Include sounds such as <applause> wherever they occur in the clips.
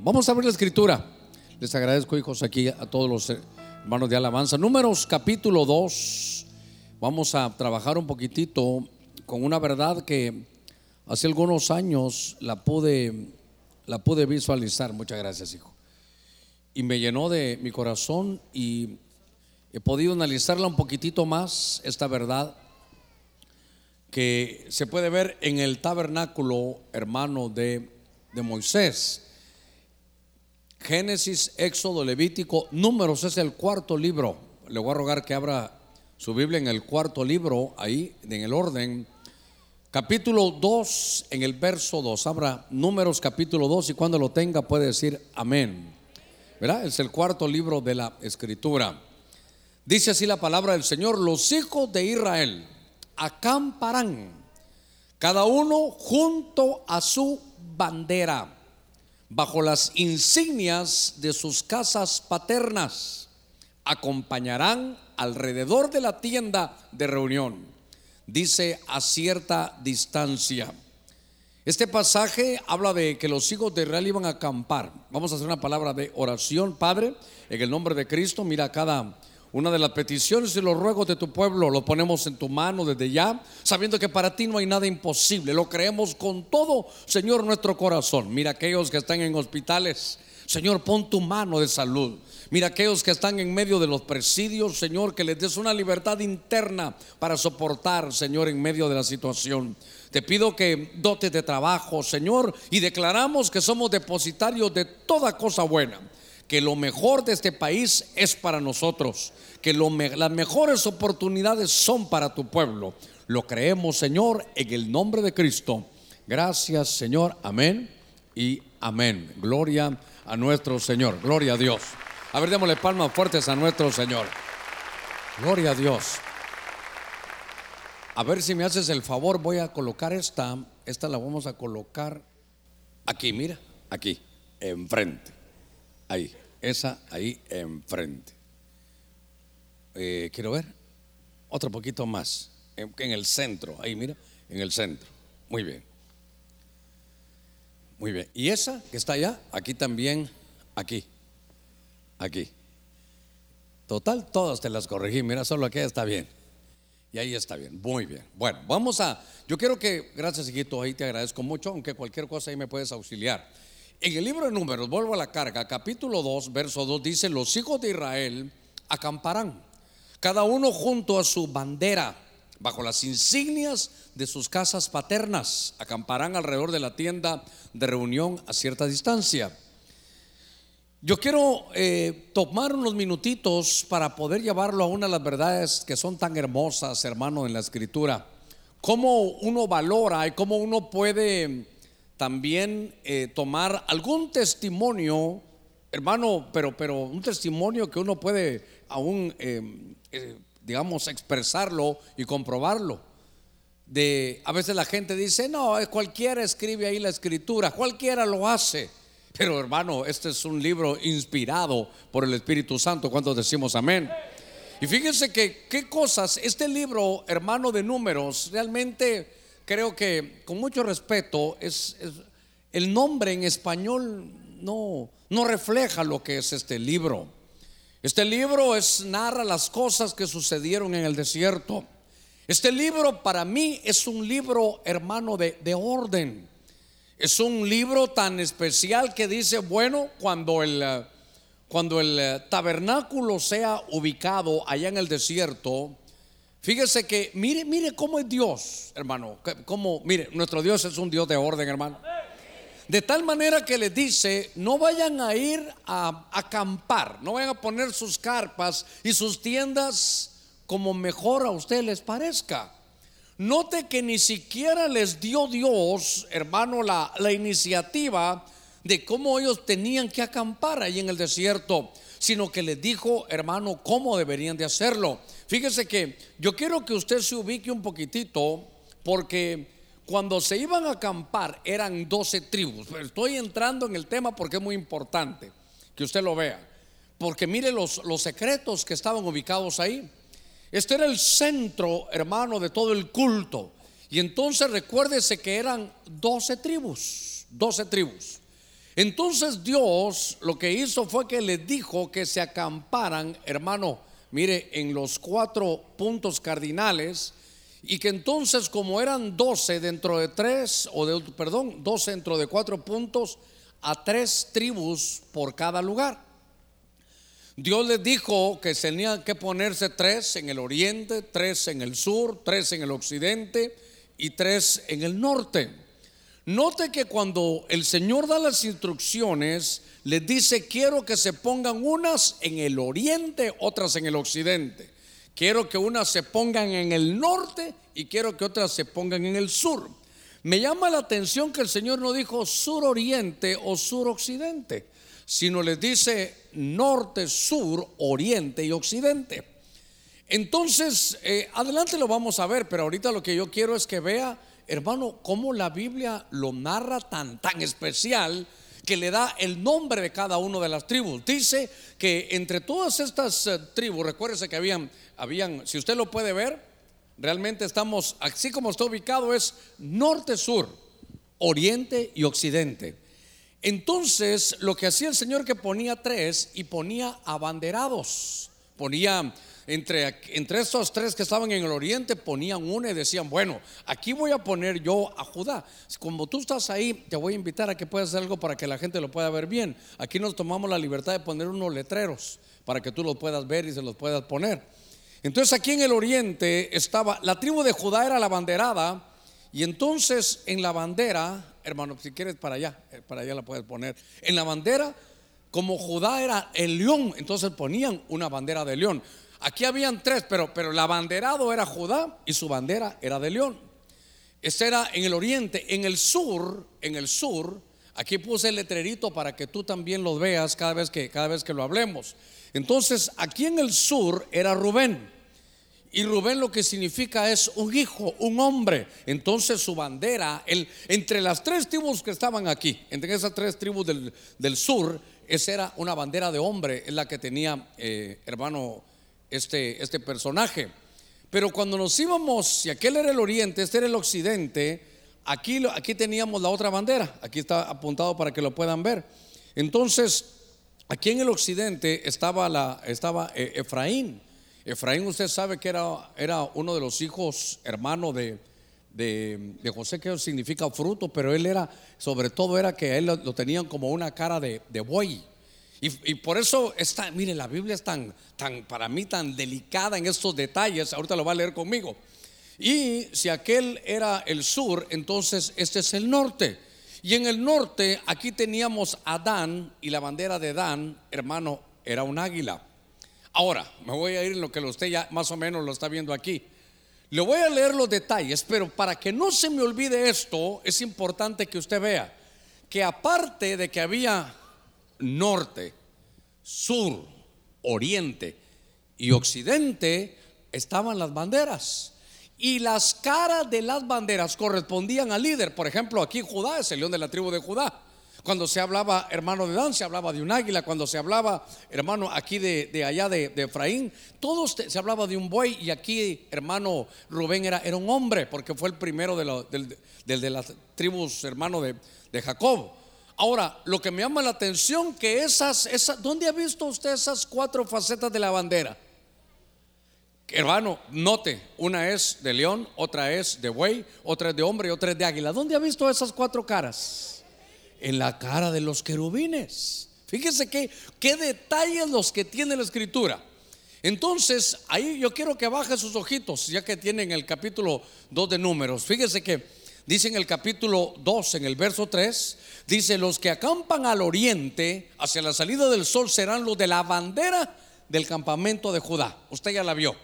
Vamos a ver la escritura. Les agradezco, hijos, aquí a todos los hermanos de alabanza. Números capítulo 2. Vamos a trabajar un poquitito con una verdad que hace algunos años la pude, la pude visualizar. Muchas gracias, hijo. Y me llenó de mi corazón y he podido analizarla un poquitito más, esta verdad que se puede ver en el tabernáculo, hermano, de, de Moisés. Génesis, Éxodo, Levítico, Números es el cuarto libro. Le voy a rogar que abra su Biblia en el cuarto libro, ahí, en el orden. Capítulo 2, en el verso 2. Abra Números capítulo 2 y cuando lo tenga puede decir amén. ¿Verdad? Es el cuarto libro de la escritura. Dice así la palabra del Señor, los hijos de Israel acamparán, cada uno junto a su bandera bajo las insignias de sus casas paternas, acompañarán alrededor de la tienda de reunión, dice a cierta distancia. Este pasaje habla de que los hijos de Israel iban a acampar. Vamos a hacer una palabra de oración, Padre, en el nombre de Cristo. Mira cada una de las peticiones y los ruegos de tu pueblo lo ponemos en tu mano desde ya, sabiendo que para ti no hay nada imposible. Lo creemos con todo, Señor, nuestro corazón. Mira aquellos que están en hospitales. Señor, pon tu mano de salud. Mira aquellos que están en medio de los presidios, Señor, que les des una libertad interna para soportar, Señor, en medio de la situación. Te pido que dotes de trabajo, Señor, y declaramos que somos depositarios de toda cosa buena que lo mejor de este país es para nosotros, que las mejores oportunidades son para tu pueblo. Lo creemos, Señor, en el nombre de Cristo. Gracias, Señor. Amén y amén. Gloria a nuestro Señor. Gloria a Dios. A ver, démosle palmas fuertes a nuestro Señor. Gloria a Dios. A ver si me haces el favor, voy a colocar esta. Esta la vamos a colocar aquí, mira, aquí, enfrente. Ahí, esa ahí enfrente. Eh, quiero ver. Otro poquito más. En, el centro. Ahí, mira. En el centro. Muy bien. Muy bien. Y esa que está allá, aquí también. Aquí. Aquí. Total, todas te las corregí. Mira, solo aquí está bien. Y ahí está bien. Muy bien. Bueno, vamos a. Yo quiero que. Gracias, hijito. Ahí te agradezco mucho. Aunque cualquier cosa ahí me puedes auxiliar. En el libro de Números, vuelvo a la carga, capítulo 2, verso 2, dice, los hijos de Israel acamparán, cada uno junto a su bandera, bajo las insignias de sus casas paternas, acamparán alrededor de la tienda de reunión a cierta distancia. Yo quiero eh, tomar unos minutitos para poder llevarlo a una de las verdades que son tan hermosas, hermano, en la escritura. Cómo uno valora y cómo uno puede también eh, tomar algún testimonio, hermano, pero, pero un testimonio que uno puede aún, eh, eh, digamos, expresarlo y comprobarlo. De, a veces la gente dice, no, cualquiera escribe ahí la escritura, cualquiera lo hace. Pero hermano, este es un libro inspirado por el Espíritu Santo. cuando decimos amén? Y fíjense que qué cosas, este libro, hermano de números, realmente creo que con mucho respeto es, el nombre en español no, no refleja lo que es este libro. Este libro es narra las cosas que sucedieron en el desierto. Este libro para mí es un libro hermano de, de orden. Es un libro tan especial que dice, bueno, cuando el, cuando el tabernáculo sea ubicado allá en el desierto, Fíjese que, mire, mire cómo es Dios, hermano. Como, mire, nuestro Dios es un Dios de orden, hermano. De tal manera que les dice, no vayan a ir a acampar, no vayan a poner sus carpas y sus tiendas como mejor a ustedes les parezca. Note que ni siquiera les dio Dios, hermano, la, la iniciativa de cómo ellos tenían que acampar ahí en el desierto, sino que les dijo, hermano, cómo deberían de hacerlo. Fíjese que yo quiero que usted se ubique un poquitito porque cuando se iban a acampar eran 12 tribus. Estoy entrando en el tema porque es muy importante que usted lo vea. Porque mire los, los secretos que estaban ubicados ahí. Este era el centro, hermano, de todo el culto. Y entonces recuérdese que eran 12 tribus, 12 tribus. Entonces Dios lo que hizo fue que les dijo que se acamparan, hermano, mire, en los cuatro puntos cardinales y que entonces como eran doce dentro de tres, o de, perdón, doce dentro de cuatro puntos, a tres tribus por cada lugar. Dios les dijo que tenían que ponerse tres en el oriente, tres en el sur, tres en el occidente y tres en el norte. Note que cuando el Señor da las instrucciones, les dice, quiero que se pongan unas en el oriente, otras en el occidente. Quiero que unas se pongan en el norte y quiero que otras se pongan en el sur. Me llama la atención que el Señor no dijo sur-oriente o sur-occidente, sino les dice norte, sur, oriente y occidente. Entonces, eh, adelante lo vamos a ver, pero ahorita lo que yo quiero es que vea hermano, cómo la Biblia lo narra tan, tan especial que le da el nombre de cada una de las tribus. Dice que entre todas estas eh, tribus, recuérdese que habían, habían, si usted lo puede ver, realmente estamos, así como está ubicado, es norte-sur, oriente y occidente. Entonces, lo que hacía el Señor que ponía tres y ponía abanderados, ponía entre, entre estos tres que estaban en el oriente ponían una y decían, bueno, aquí voy a poner yo a Judá. Como tú estás ahí, te voy a invitar a que puedas hacer algo para que la gente lo pueda ver bien. Aquí nos tomamos la libertad de poner unos letreros para que tú los puedas ver y se los puedas poner. Entonces aquí en el oriente estaba, la tribu de Judá era la banderada y entonces en la bandera, hermano, si quieres para allá, eh, para allá la puedes poner. En la bandera, como Judá era el león, entonces ponían una bandera de león. Aquí habían tres, pero, pero el abanderado era Judá y su bandera era de león. Ese era en el oriente. En el sur, en el sur, aquí puse el letrerito para que tú también lo veas cada vez que, cada vez que lo hablemos. Entonces, aquí en el sur era Rubén. Y Rubén lo que significa es un hijo, un hombre. Entonces su bandera, el, entre las tres tribus que estaban aquí, entre esas tres tribus del, sur, esa era una bandera de hombre, es la que tenía eh, hermano este, este personaje. Pero cuando nos íbamos, si aquel era el oriente, este era el occidente, aquí, aquí teníamos la otra bandera, aquí está apuntado para que lo puedan ver. Entonces, aquí en el occidente estaba, la, estaba eh, Efraín. Efraín usted sabe que era, era uno de los hijos hermano de, de, José, que significa fruto, pero él era, sobre todo era que él lo, tenían como una cara de, de buey. Y, por eso está, mire, la Biblia es tan, tan, para mí, tan delicada en estos detalles. Ahorita lo va a leer conmigo. Y si aquel era el sur, entonces este es el norte. Y en el norte, aquí teníamos a Dan y la bandera de Dan, hermano, era un águila. Ahora, me voy a ir en lo que usted ya más o menos lo está viendo aquí. Le voy a leer los detalles, pero para que no se me olvide esto, es importante que usted vea que aparte de que había norte, sur, oriente y occidente estaban las banderas. Y las caras de las banderas correspondían al líder. Por ejemplo, aquí Judá es el león de la tribu de Judá. Cuando se hablaba hermano de Dan, se hablaba de un águila. Cuando se hablaba hermano aquí de, allá de, Efraín, todos se hablaba de un buey. Y aquí hermano Rubén era, era un hombre, porque fue el primero de, de las tribus hermano de, de Jacob. Ahora, lo que me llama la atención que esas, esas, ¿dónde ha visto usted esas cuatro facetas de la bandera? Hermano, note, una es de león, otra es de buey, otra es de hombre y otra es de águila. ¿Dónde ha visto esas cuatro caras? En la cara de los querubines. Fíjese que, qué detalles los que tiene la escritura. Entonces, ahí yo quiero que baje sus ojitos, ya que tienen el capítulo 2 de números. Fíjese que dice en el capítulo 2, en el verso 3, Dice, los que acampan al oriente, hacia la salida del sol, serán los de la bandera del campamento de Judá. Usted ya la vio.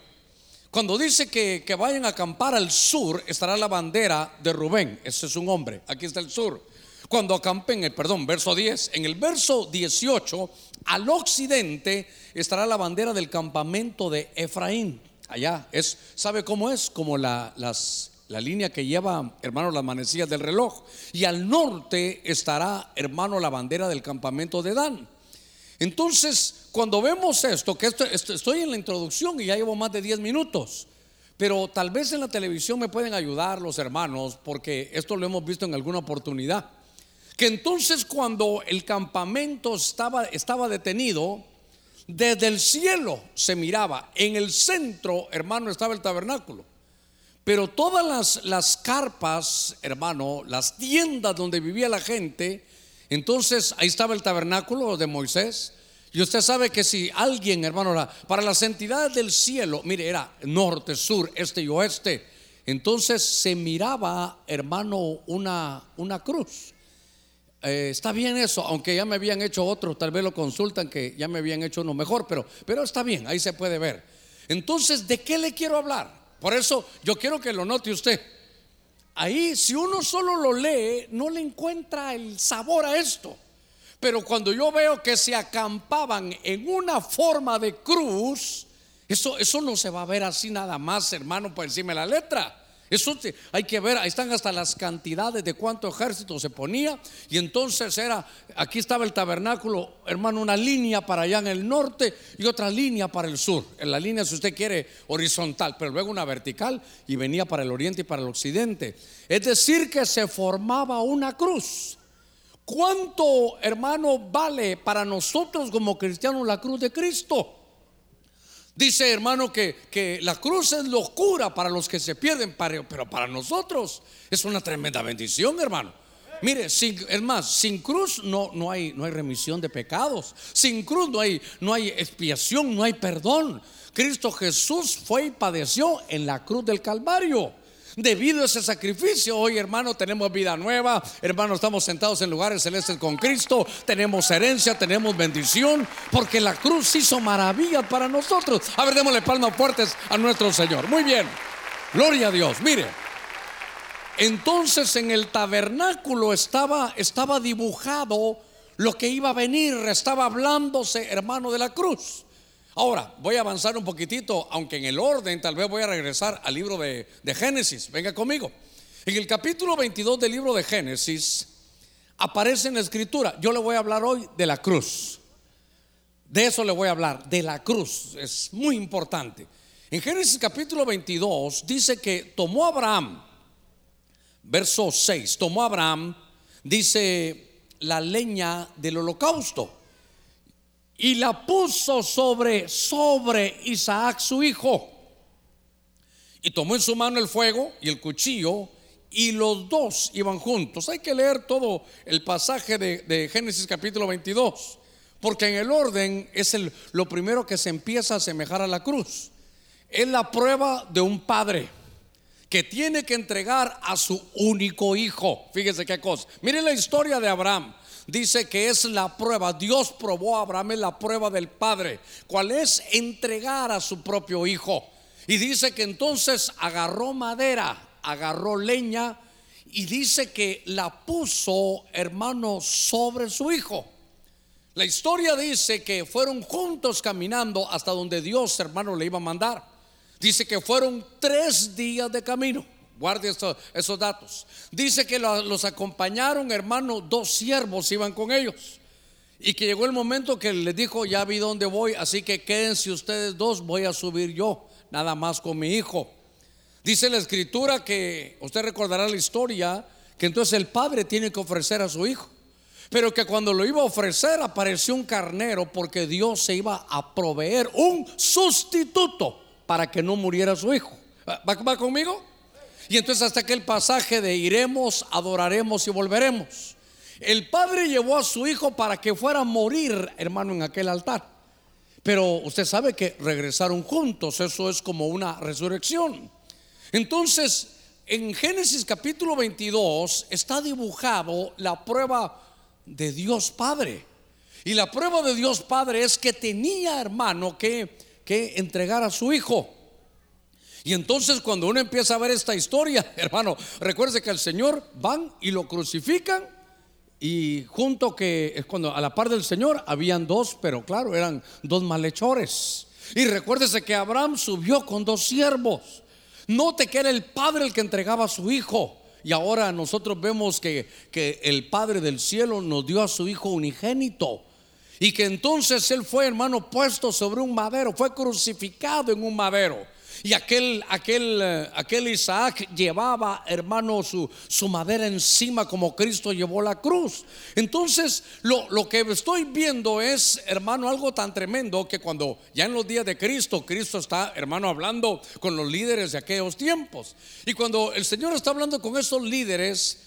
Cuando dice que, que vayan a acampar al sur, estará la bandera de Rubén. Ese es un hombre. Aquí está el sur. Cuando acampen, el, perdón, verso 10. En el verso 18, al occidente estará la bandera del campamento de Efraín. Allá es, ¿sabe cómo es? Como la, las la línea que lleva, hermano, las manecillas del reloj. Y al norte estará, hermano, la bandera del campamento de Dan. Entonces, cuando vemos esto, que esto, estoy en la introducción y ya llevo más de 10 minutos, pero tal vez en la televisión me pueden ayudar los hermanos, porque esto lo hemos visto en alguna oportunidad. que entonces cuando el campamento estaba, estaba detenido, desde el cielo se miraba, en el centro, hermano, estaba el tabernáculo. Pero todas las, las carpas, hermano, las tiendas donde vivía la gente, entonces ahí estaba el tabernáculo de Moisés. Y usted sabe que si alguien, hermano, para las entidades del cielo, mire, era norte, sur, este y oeste, entonces se miraba, hermano, una, una cruz. Eh, está bien eso, aunque ya me habían hecho otro, tal vez lo consultan que ya me habían hecho uno mejor, pero, pero está bien, ahí se puede ver. Entonces, ¿de qué le quiero hablar? Por eso yo quiero que lo note usted. Ahí, si uno solo lo lee, no le encuentra el sabor a esto. Pero cuando yo veo que se acampaban en una forma de cruz, eso, eso no se va a ver así nada más, hermano, por encima de la letra. Eso hay que ver, ahí están hasta las cantidades de cuánto ejército se ponía. Y entonces era, aquí estaba el tabernáculo, hermano, una línea para allá en el norte y otra línea para el sur. En la línea, si usted quiere, horizontal, pero luego una vertical y venía para el oriente y para el occidente. Es decir, que se formaba una cruz. ¿Cuánto, hermano, vale para nosotros como cristianos la cruz de Cristo? Dice hermano que, la cruz es locura para los que se pierden, pero para nosotros es una tremenda bendición, hermano. Mire, sin, es más, sin cruz no, no, hay, no hay remisión de pecados. Sin cruz no hay, no hay expiación, no hay perdón. Cristo Jesús fue y padeció en la cruz del Calvario. Debido a ese sacrificio, hoy hermano tenemos vida nueva, hermano estamos sentados en lugares celestes con Cristo, tenemos herencia, tenemos bendición, porque la cruz hizo maravillas para nosotros. A ver, démosle palmas fuertes a nuestro Señor. Muy bien, gloria a Dios. Mire, entonces en el tabernáculo estaba, estaba dibujado lo que iba a venir, estaba hablándose, hermano, de la cruz. Ahora, voy a avanzar un poquitito, aunque en el orden, tal vez voy a regresar al libro de, Génesis. Venga conmigo. En el capítulo 22 del libro de Génesis aparece en la escritura, yo le voy a hablar hoy de la cruz. De eso le voy a hablar, de la cruz. Es muy importante. En Génesis capítulo 22 dice que tomó Abraham, verso 6, tomó Abraham, dice, la leña del holocausto y la puso sobre, sobre Isaac su hijo. Y tomó en su mano el fuego y el cuchillo y los dos iban juntos. Hay que leer todo el pasaje de, Génesis capítulo 22, porque en el orden es el, lo primero que se empieza a asemejar a la cruz. Es la prueba de un padre que tiene que entregar a su único hijo. Fíjese qué cosa. Mire la historia de Abraham dice que es la prueba. Dios probó a Abraham la prueba del Padre, cuál es entregar a su propio hijo. Y dice que entonces agarró madera, agarró leña y dice que la puso, hermano, sobre su hijo. La historia dice que fueron juntos caminando hasta donde Dios, hermano, le iba a mandar. Dice que fueron tres días de camino. Guarde esos datos. Dice que los acompañaron, hermano, dos siervos iban con ellos. Y que llegó el momento que les dijo, ya vi dónde voy, así que quédense ustedes dos, voy a subir yo, nada más con mi hijo. Dice la escritura que, usted recordará la historia, que entonces el padre tiene que ofrecer a su hijo. Pero que cuando lo iba a ofrecer apareció un carnero porque Dios se iba a proveer un sustituto para que no muriera su hijo. ¿Va, va conmigo? Y entonces hasta aquel pasaje de iremos, adoraremos y volveremos. El padre llevó a su hijo para que fuera a morir, hermano, en aquel altar. Pero usted sabe que regresaron juntos, eso es como una resurrección. Entonces, en Génesis capítulo 22 está dibujado la prueba de Dios Padre. Y la prueba de Dios Padre es que tenía, hermano, que, que entregar a su hijo. Y entonces cuando uno empieza a ver esta historia, <laughs> hermano, recuerde que al Señor van y lo crucifican y junto que es cuando a la par del Señor habían dos, pero claro, eran dos malhechores. Y recuérdese que Abraham subió con dos siervos. Note que era el padre el que entregaba a su hijo. Y ahora nosotros vemos que, que el Padre del cielo nos dio a su Hijo unigénito. Y que entonces Él fue, hermano, puesto sobre un madero, fue crucificado en un madero. Y aquel, aquel, eh, aquel Isaac llevaba, hermano, su, su, madera encima como Cristo llevó la cruz. Entonces, lo, lo, que estoy viendo es, hermano, algo tan tremendo que cuando ya en los días de Cristo, Cristo está, hermano, hablando con los líderes de aquellos tiempos. Y cuando el Señor está hablando con esos líderes,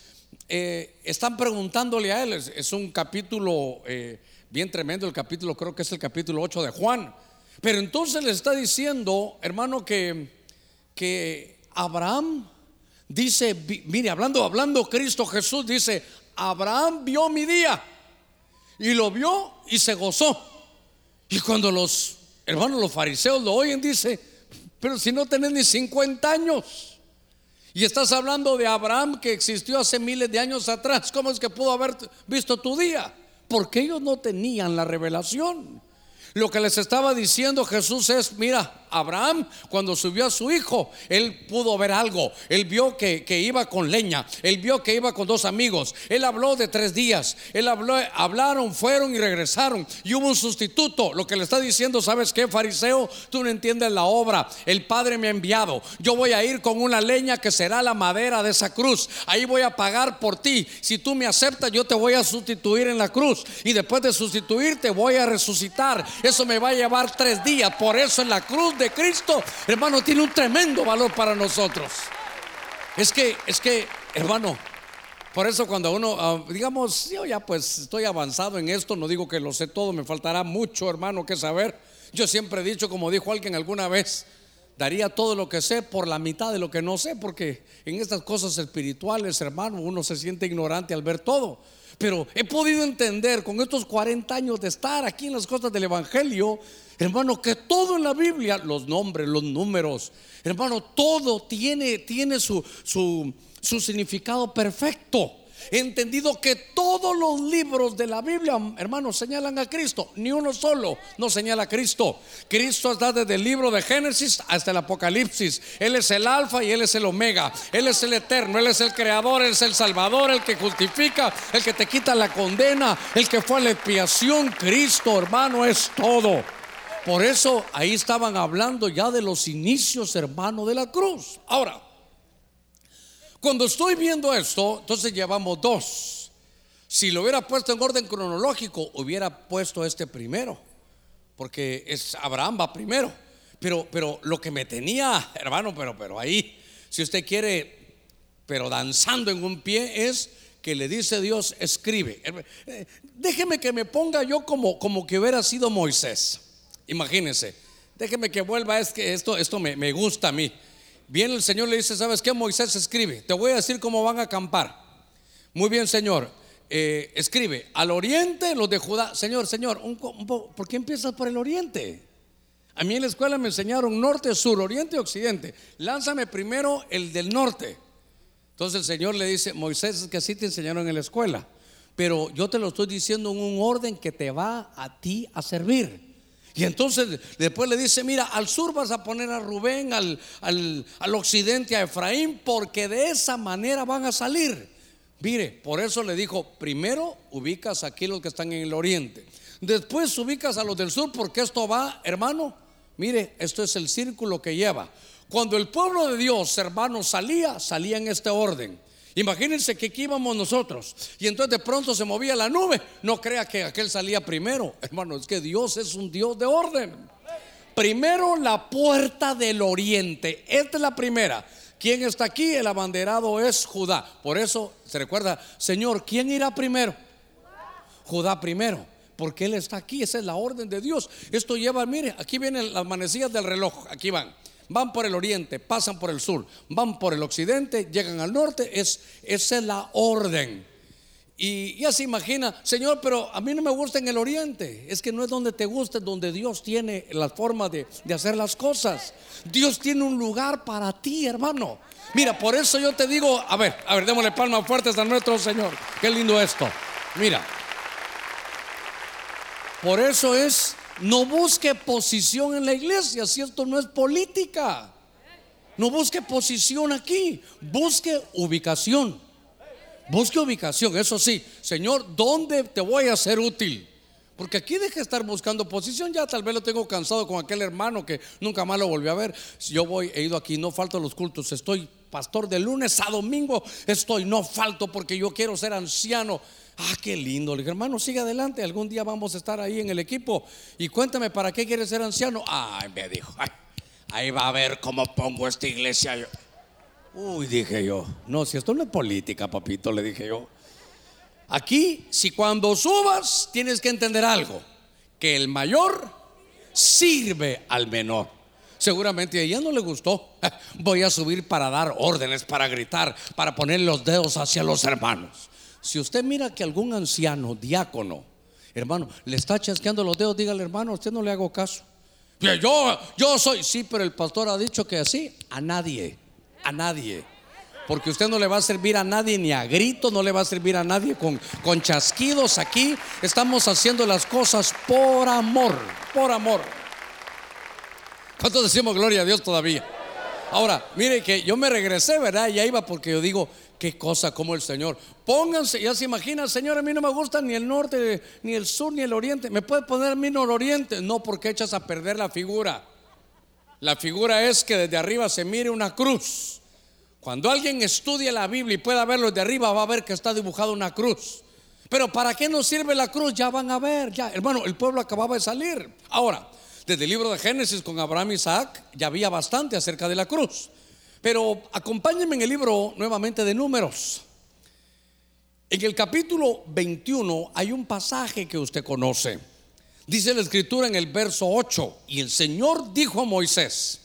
eh, están preguntándole a él. Es, un capítulo eh, bien tremendo, el capítulo, creo que es el capítulo 8 de Juan. Pero entonces le está diciendo, hermano, que, que Abraham dice, mire, hablando, hablando Cristo Jesús, dice, Abraham vio mi día y lo vio y se gozó. Y cuando los hermanos, los fariseos lo oyen, dice, pero si no tenés ni 50 años. Y estás hablando de Abraham que existió hace miles de años atrás. ¿Cómo es que pudo haber visto tu día? Porque ellos no tenían la revelación. Lo que les estaba diciendo Jesús es, mira, Abraham cuando subió a su hijo, él pudo ver algo. Él vio que, iba con leña, él vio que iba con dos amigos. Él habló de tres días, él habló, hablaron, fueron y regresaron. Y hubo un sustituto. Lo que le está diciendo, ¿sabes qué, fariseo? Tú no entiendes la obra. El Padre me ha enviado. Yo voy a ir con una leña que será la madera de esa cruz. Ahí voy a pagar por ti. Si tú me aceptas, yo te voy a sustituir en la cruz. Y después de sustituirte, voy a resucitar. Eso me va a llevar tres días. Por eso en la cruz de Cristo, hermano, tiene un tremendo valor para nosotros. Es que, es que, hermano, por eso cuando uno, ah, digamos, yo ya pues estoy avanzado en esto, no digo que lo sé todo, me faltará mucho, hermano, que saber. Yo siempre he dicho, como dijo alguien alguna vez, daría todo lo que sé por la mitad de lo que no sé, porque en estas cosas espirituales, hermano, uno se siente ignorante al ver todo. Pero he podido entender con estos 40 años de estar aquí en las cosas del Evangelio, hermano, que todo en la Biblia, los nombres, los números, hermano, todo tiene, tiene su, su, su significado perfecto. Entendido que todos los libros de la Biblia, hermanos, señalan a Cristo. Ni uno solo no señala a Cristo. Cristo está desde el libro de Génesis hasta el Apocalipsis. Él es el alfa y Él es el omega. Él es el eterno, Él es el creador, Él es el salvador, el que justifica, el que te quita la condena, el que fue a la expiación. Cristo, hermano, es todo. Por eso ahí estaban hablando ya de los inicios, hermano, de la cruz. Ahora, cuando estoy viendo esto, entonces llevamos dos. Si lo hubiera puesto en orden cronológico, hubiera puesto este primero, porque es Abraham va primero. Pero, pero lo que me tenía, <laughs> hermano, pero, pero ahí, si usted quiere, pero danzando en un pie, es que le dice Dios, escribe. Eh, déjeme que me ponga yo como, como que hubiera sido Moisés. Imagínense. Déjeme que vuelva, es que esto, esto me, me gusta a mí. Viene el Señor le dice, ¿sabes qué? Moisés escribe, te voy a decir cómo van a acampar. Muy bien, Señor. Eh, escribe, al oriente los de Judá. Señor, Señor, ¿por qué empiezas por el oriente? A mí en la escuela me enseñaron norte, sur, oriente y occidente. Lánzame primero el del norte. Entonces el Señor le dice, Moisés, es que así te enseñaron en la escuela. Pero yo te lo estoy diciendo en un orden que te va a ti a servir. Y entonces después le dice, mira, al sur vas a poner a Rubén, al, al, occidente a Efraín, porque de esa manera van a salir. Mire, por eso le dijo, primero ubicas aquí los que están en el oriente, después ubicas a los del sur, porque esto va, hermano, mire, esto es el círculo que lleva. Cuando el pueblo de Dios, hermano, salía, salía en este orden. Imagínense que aquí íbamos nosotros y entonces de pronto se movía la nube. No crea que aquel salía primero. <laughs> Hermano, es que Dios es un Dios de orden. Primero la puerta del oriente. Esta es la primera. ¿Quién está aquí? El abanderado es Judá. Por eso se recuerda, Señor, ¿quién irá primero? Judá primero. Porque Él está aquí. Esa es la orden de Dios. Esto lleva, mire, aquí vienen las manecillas del reloj. Aquí van van por el oriente, pasan por el sur, van por el occidente, llegan al norte, es, esa es la orden. Y ya se imagina, Señor, pero a mí no me gusta en el oriente. Es que no es donde te gusta, es donde Dios tiene la forma de, de hacer las cosas. Dios tiene un lugar para ti, hermano. Mira, por eso yo te digo, a ver, a ver, démosle palmas fuertes a nuestro Señor. Qué lindo esto. Mira, por eso es no busque posición en la iglesia si esto no es política. No busque posición aquí, busque ubicación. Busque ubicación, eso sí, Señor, ¿dónde te voy a ser útil? Porque aquí deje de estar buscando posición. Ya tal vez lo tengo cansado con aquel hermano que nunca más lo volvió a ver. Yo voy, he ido aquí, no falto los cultos. Estoy pastor de lunes a domingo. Estoy, no falto porque yo quiero ser anciano. Ah, qué lindo. Le dije, hermano, sigue adelante. Algún día vamos a estar ahí en el equipo. Y cuéntame, ¿para qué quieres ser anciano? Ay, me dijo, ahí va a ver cómo pongo esta iglesia. Uy, dije yo. No, si esto no es política, papito, le dije yo. Aquí, si cuando subas tienes que entender algo, que el mayor sirve al menor. Seguramente a ella no le gustó. <laughs> Voy a subir para dar órdenes, para gritar, para poner los dedos hacia los hermanos. Si usted mira que algún anciano, diácono, hermano, le está chasqueando los dedos, dígale, hermano, usted no le hago caso. Yo, yo soy, sí, pero el pastor ha dicho que así, a nadie, a nadie porque usted no le va a servir a nadie ni a gritos, no le va a servir a nadie con, con chasquidos. Aquí estamos haciendo las cosas por amor, por amor. ¿Cuántos decimos gloria a Dios todavía? Ahora, mire que yo me regresé, ¿verdad? Ya iba porque yo digo, qué cosa como el Señor. Pónganse, ya se imagina, Señor, a mí no me gusta ni el norte, ni el sur, ni el oriente. ¿Me puede poner a mí en el oriente? No, porque echas a perder la figura. La figura es que desde arriba se mire una cruz. Cuando alguien estudia la Biblia y pueda verlo de arriba, va a ver que está dibujada una cruz. Pero ¿para qué nos sirve la cruz? Ya van a ver, ya. Hermano, el pueblo acababa de salir. Ahora, desde el libro de Génesis con Abraham y Isaac, ya había bastante acerca de la cruz. Pero acompáñenme en el libro nuevamente de Números. En el capítulo 21 hay un pasaje que usted conoce. Dice la escritura en el verso 8, y el Señor dijo a Moisés,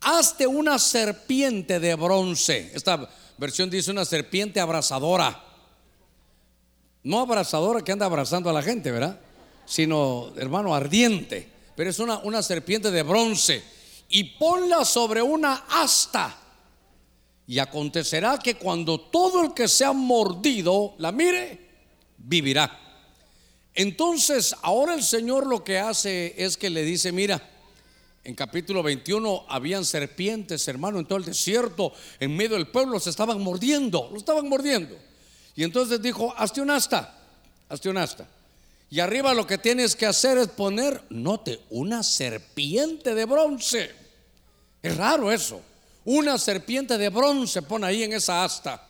hazte una serpiente de bronce. Esta versión dice una serpiente abrazadora. No abrazadora que anda abrazando a la gente, ¿verdad? Sino, hermano, ardiente. Pero es una, una serpiente de bronce. Y ponla sobre una asta. Y acontecerá que cuando todo el que sea mordido la mire, vivirá. Entonces, ahora el Señor lo que hace es que le dice, mira, en capítulo 21 habían serpientes, hermano, en todo el desierto, en medio del pueblo, se estaban mordiendo, lo estaban mordiendo. Y entonces dijo, hazte un asta, hazte un asta. Y arriba lo que tienes que hacer es poner, note, una serpiente de bronce. Es raro eso. Una serpiente de bronce pone ahí en esa asta.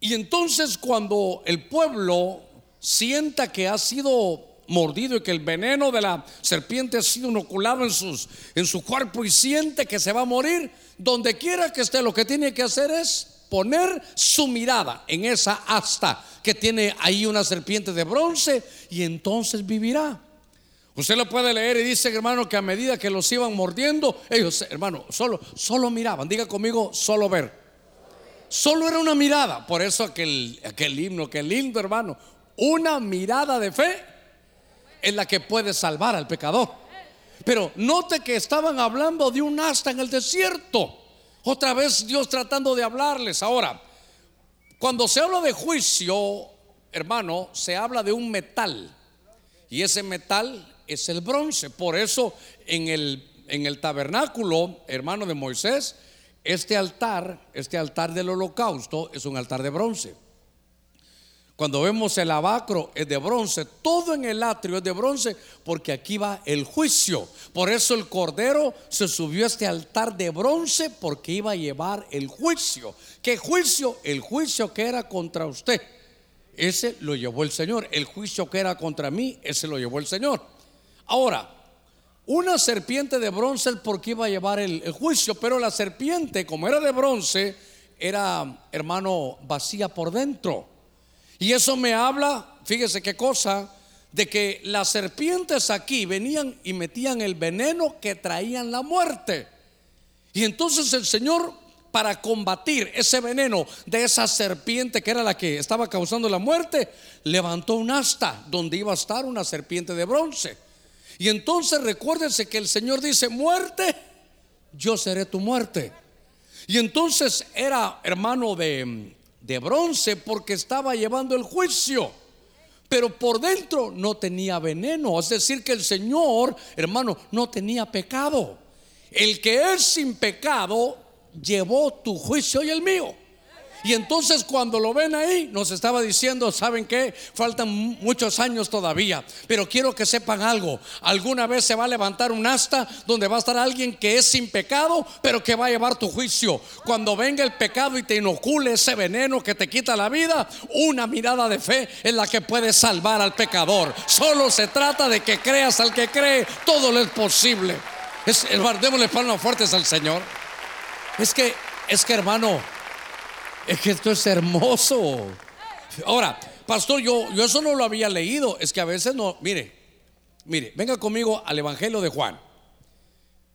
Y entonces cuando el pueblo sienta que ha sido mordido y que el veneno de la serpiente ha sido inoculado en, sus, en su cuerpo y siente que se va a morir, donde quiera que esté, lo que tiene que hacer es poner su mirada en esa asta que tiene ahí una serpiente de bronce y entonces vivirá. Usted lo puede leer y dice, hermano, que a medida que los iban mordiendo, ellos, hermano, solo, solo miraban. Diga conmigo, solo ver. Solo era una mirada. Por eso aquel, aquel himno, que lindo, hermano. Una mirada de fe es la que puede salvar al pecador. Pero note que estaban hablando de un asta en el desierto. Otra vez Dios tratando de hablarles. Ahora, cuando se habla de juicio, hermano, se habla de un metal. Y ese metal es el bronce. Por eso en el, en el tabernáculo, hermano de Moisés, este altar, este altar del holocausto es un altar de bronce. Cuando vemos el abacro es de bronce, todo en el atrio es de bronce, porque aquí va el juicio. Por eso el cordero se subió a este altar de bronce, porque iba a llevar el juicio. ¿Qué juicio? El juicio que era contra usted. Ese lo llevó el Señor. El juicio que era contra mí, ese lo llevó el Señor. Ahora, una serpiente de bronce porque iba a llevar el, el juicio, pero la serpiente, como era de bronce, era, hermano, vacía por dentro. Y eso me habla, fíjese qué cosa, de que las serpientes aquí venían y metían el veneno que traían la muerte. Y entonces el Señor, para combatir ese veneno de esa serpiente que era la que estaba causando la muerte, levantó un asta donde iba a estar una serpiente de bronce. Y entonces recuérdense que el Señor dice, muerte, yo seré tu muerte. Y entonces era hermano de de bronce porque estaba llevando el juicio. Pero por dentro no tenía veneno. Es decir, que el Señor, hermano, no tenía pecado. El que es sin pecado llevó tu juicio y el mío. Y entonces cuando lo ven ahí, nos estaba diciendo, ¿saben qué? Faltan muchos años todavía, pero quiero que sepan algo. Alguna vez se va a levantar un asta donde va a estar alguien que es sin pecado, pero que va a llevar tu juicio. Cuando venga el pecado y te inocule ese veneno que te quita la vida, una mirada de fe es la que puede salvar al pecador. Solo se trata de que creas al que cree, todo lo es posible. Es, démosle palmas fuertes al Señor. Es que, es que hermano, es que esto es hermoso. Ahora, pastor, yo, yo eso no lo había leído. Es que a veces no, mire, mire, venga conmigo al Evangelio de Juan.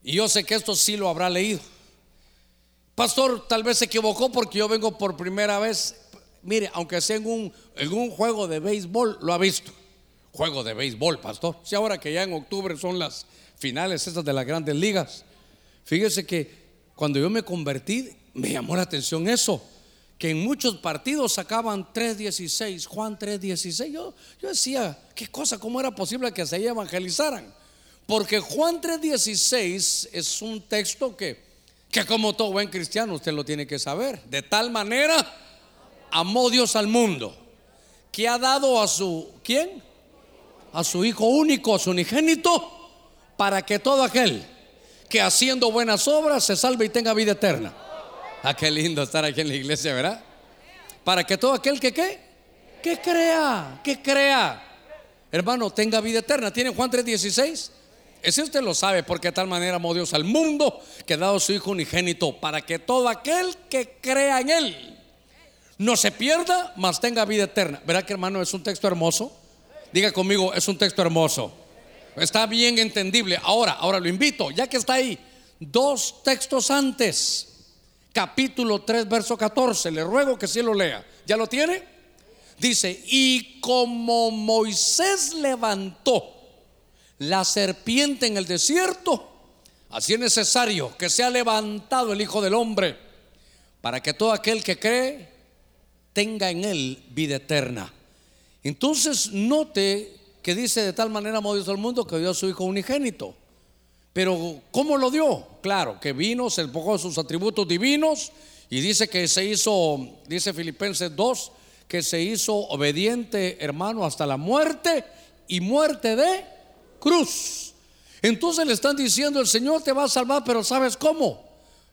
Y yo sé que esto sí lo habrá leído. Pastor, tal vez se equivocó porque yo vengo por primera vez. Mire, aunque sea en un, en un juego de béisbol, lo ha visto. Juego de béisbol, pastor. Si ahora que ya en octubre son las finales esas de las grandes ligas. Fíjese que cuando yo me convertí, me llamó la atención eso. Que en muchos partidos sacaban 3.16, Juan 3.16. Yo, yo decía, ¿qué cosa? ¿Cómo era posible que se evangelizaran? Porque Juan 3.16 es un texto que, que como todo buen cristiano usted lo tiene que saber. De tal manera amó Dios al mundo que ha dado a su, ¿quién? A su Hijo único, a su unigénito, para que todo aquel que haciendo buenas obras se salve y tenga vida eterna. Ah, qué lindo estar aquí en la iglesia, ¿verdad? Para que todo aquel que qué, que crea, que crea, hermano, tenga vida eterna. ¿Tiene Juan 3:16? Ese usted lo sabe, porque de tal manera amó Dios al mundo que ha dado su Hijo unigénito para que todo aquel que crea en Él no se pierda, mas tenga vida eterna. ¿Verdad que hermano es un texto hermoso? Diga conmigo, es un texto hermoso. Está bien entendible. Ahora, ahora lo invito, ya que está ahí, dos textos antes, capítulo 3, verso 14. Le ruego que sí lo lea. ¿Ya lo tiene? Dice, y como Moisés levantó la serpiente en el desierto, así es necesario que sea levantado el Hijo del Hombre, para que todo aquel que cree tenga en él vida eterna. Entonces note que dice de tal manera Dios al mundo que dio a su Hijo unigénito. Pero ¿cómo lo dio? Claro, que vino, se enfocó sus atributos divinos y dice que se hizo, dice Filipenses 2, que se hizo obediente hermano hasta la muerte y muerte de cruz. Entonces le están diciendo, el Señor te va a salvar, pero ¿sabes cómo?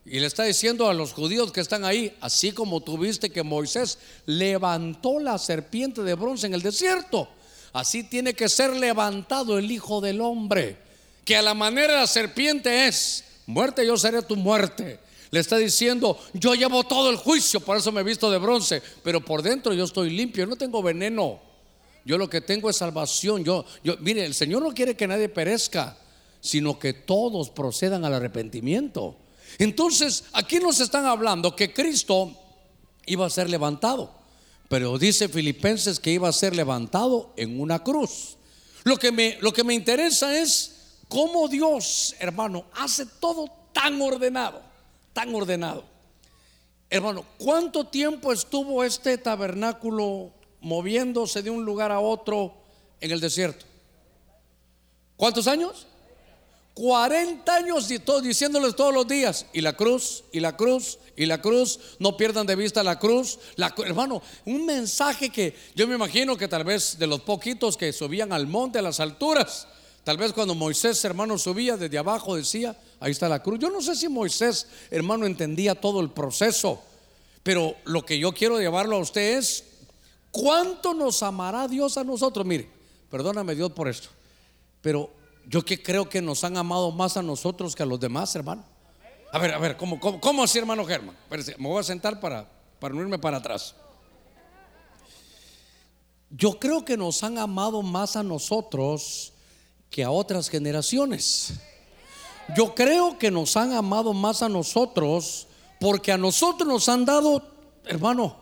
Y le está diciendo a los judíos que están ahí, así como tuviste que Moisés levantó la serpiente de bronce en el desierto, así tiene que ser levantado el Hijo del Hombre, que a la manera de la serpiente es, muerte yo seré tu muerte. Le está diciendo, yo llevo todo el juicio, por eso me he visto de bronce, pero por dentro yo estoy limpio, no tengo veneno. Yo lo que tengo es salvación. Yo, yo, mire, el Señor no quiere que nadie perezca, sino que todos procedan al arrepentimiento. Entonces, aquí nos están hablando que Cristo iba a ser levantado, pero dice Filipenses que iba a ser levantado en una cruz. Lo que me, lo que me interesa es cómo Dios, hermano, hace todo tan ordenado, tan ordenado. Hermano, ¿cuánto tiempo estuvo este tabernáculo moviéndose de un lugar a otro en el desierto. ¿Cuántos años? 40 años y todo, diciéndoles todos los días, y la cruz, y la cruz, y la cruz, no pierdan de vista la cruz. La, hermano, un mensaje que yo me imagino que tal vez de los poquitos que subían al monte, a las alturas, tal vez cuando Moisés, hermano, subía desde abajo, decía, ahí está la cruz. Yo no sé si Moisés, hermano, entendía todo el proceso, pero lo que yo quiero llevarlo a usted es ¿Cuánto nos amará Dios a nosotros? Mire, perdóname Dios por esto, pero yo que creo que nos han amado más a nosotros que a los demás, hermano. A ver, a ver, ¿cómo, cómo, así, hermano Germán? Me voy a sentar para, para no irme para atrás. Yo creo que nos han amado más a nosotros que a otras generaciones. Yo creo que nos han amado más a nosotros porque a nosotros nos han dado, hermano,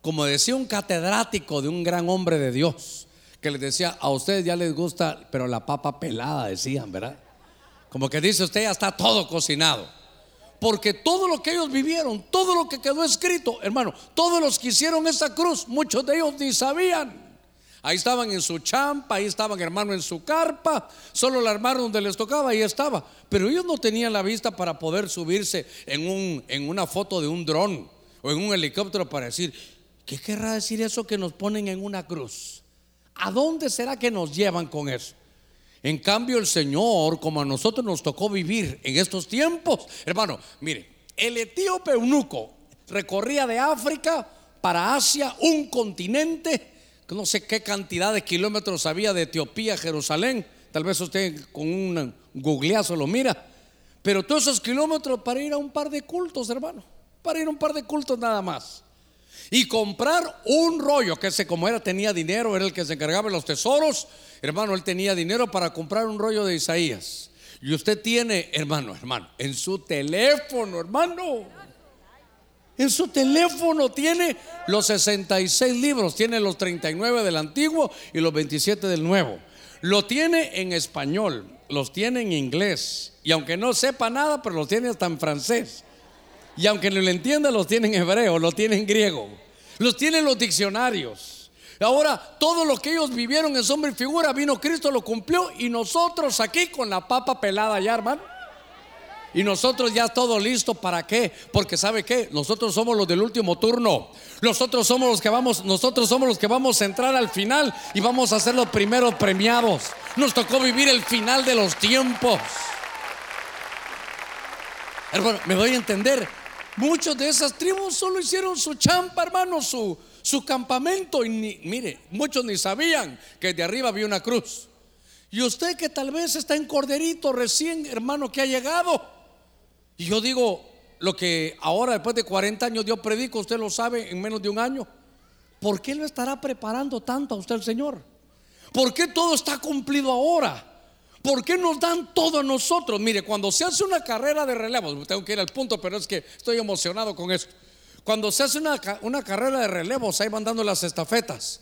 como decía un catedrático de un gran hombre de Dios, que les decía, a ustedes ya les gusta, pero la papa pelada, decían, ¿verdad? Como que dice usted, ya está todo cocinado. Porque todo lo que ellos vivieron, todo lo que quedó escrito, hermano, todos los que hicieron esa cruz, muchos de ellos ni sabían. Ahí estaban en su champa, ahí estaban hermano en su carpa, solo la armaron donde les tocaba, ahí estaba. Pero ellos no tenían la vista para poder subirse en, un, en una foto de un dron o en un helicóptero para decir, ¿qué querrá decir eso que nos ponen en una cruz? ¿A dónde será que nos llevan con eso? En cambio, el Señor, como a nosotros nos tocó vivir en estos tiempos, hermano, mire, el etíope eunuco recorría de África para Asia un continente, no sé qué cantidad de kilómetros había de Etiopía a Jerusalén, tal vez usted con un googleazo lo mira, pero todos esos kilómetros para ir a un par de cultos, hermano, para ir a un par de cultos nada más. Y comprar un rollo, que ese como era tenía dinero, era el que se encargaba de los tesoros, hermano, él tenía dinero para comprar un rollo de Isaías. Y usted tiene, hermano, hermano, en su teléfono, hermano. En su teléfono tiene los 66 libros, tiene los 39 del antiguo y los 27 del nuevo. Lo tiene en español, los tiene en inglés. Y aunque no sepa nada, pero los tiene hasta en francés. Y aunque no lo entienda, los tiene en hebreo, los tiene en griego. Los tiene en los diccionarios. Ahora, todo lo que ellos vivieron en sombra y figura, vino Cristo, lo cumplió. Y nosotros aquí con la papa pelada ya, hermano. Y nosotros ya todo listo para qué? Porque sabe qué? Nosotros somos los del último turno. Nosotros somos los que vamos, nosotros somos los que vamos a entrar al final y vamos a ser los primeros premiados. Nos tocó vivir el final de los tiempos. Hermano, me voy a entender. Muchos de esas tribus solo hicieron su champa, hermano, su, su campamento. Y mire, muchos ni sabían que de arriba había una cruz. Y usted que tal vez está en corderito recién, hermano, que ha llegado. Y yo digo, lo que ahora después de 40 años Dios predico, usted lo sabe en menos de un año. ¿Por qué lo estará preparando tanto a usted el Señor? ¿Por qué todo está cumplido ahora? ¿Por qué nos dan todo a nosotros? Mire, cuando se hace una carrera de relevos, tengo que ir al punto, pero es que estoy emocionado con esto. Cuando se hace una, una carrera de relevos, ahí van dando las estafetas.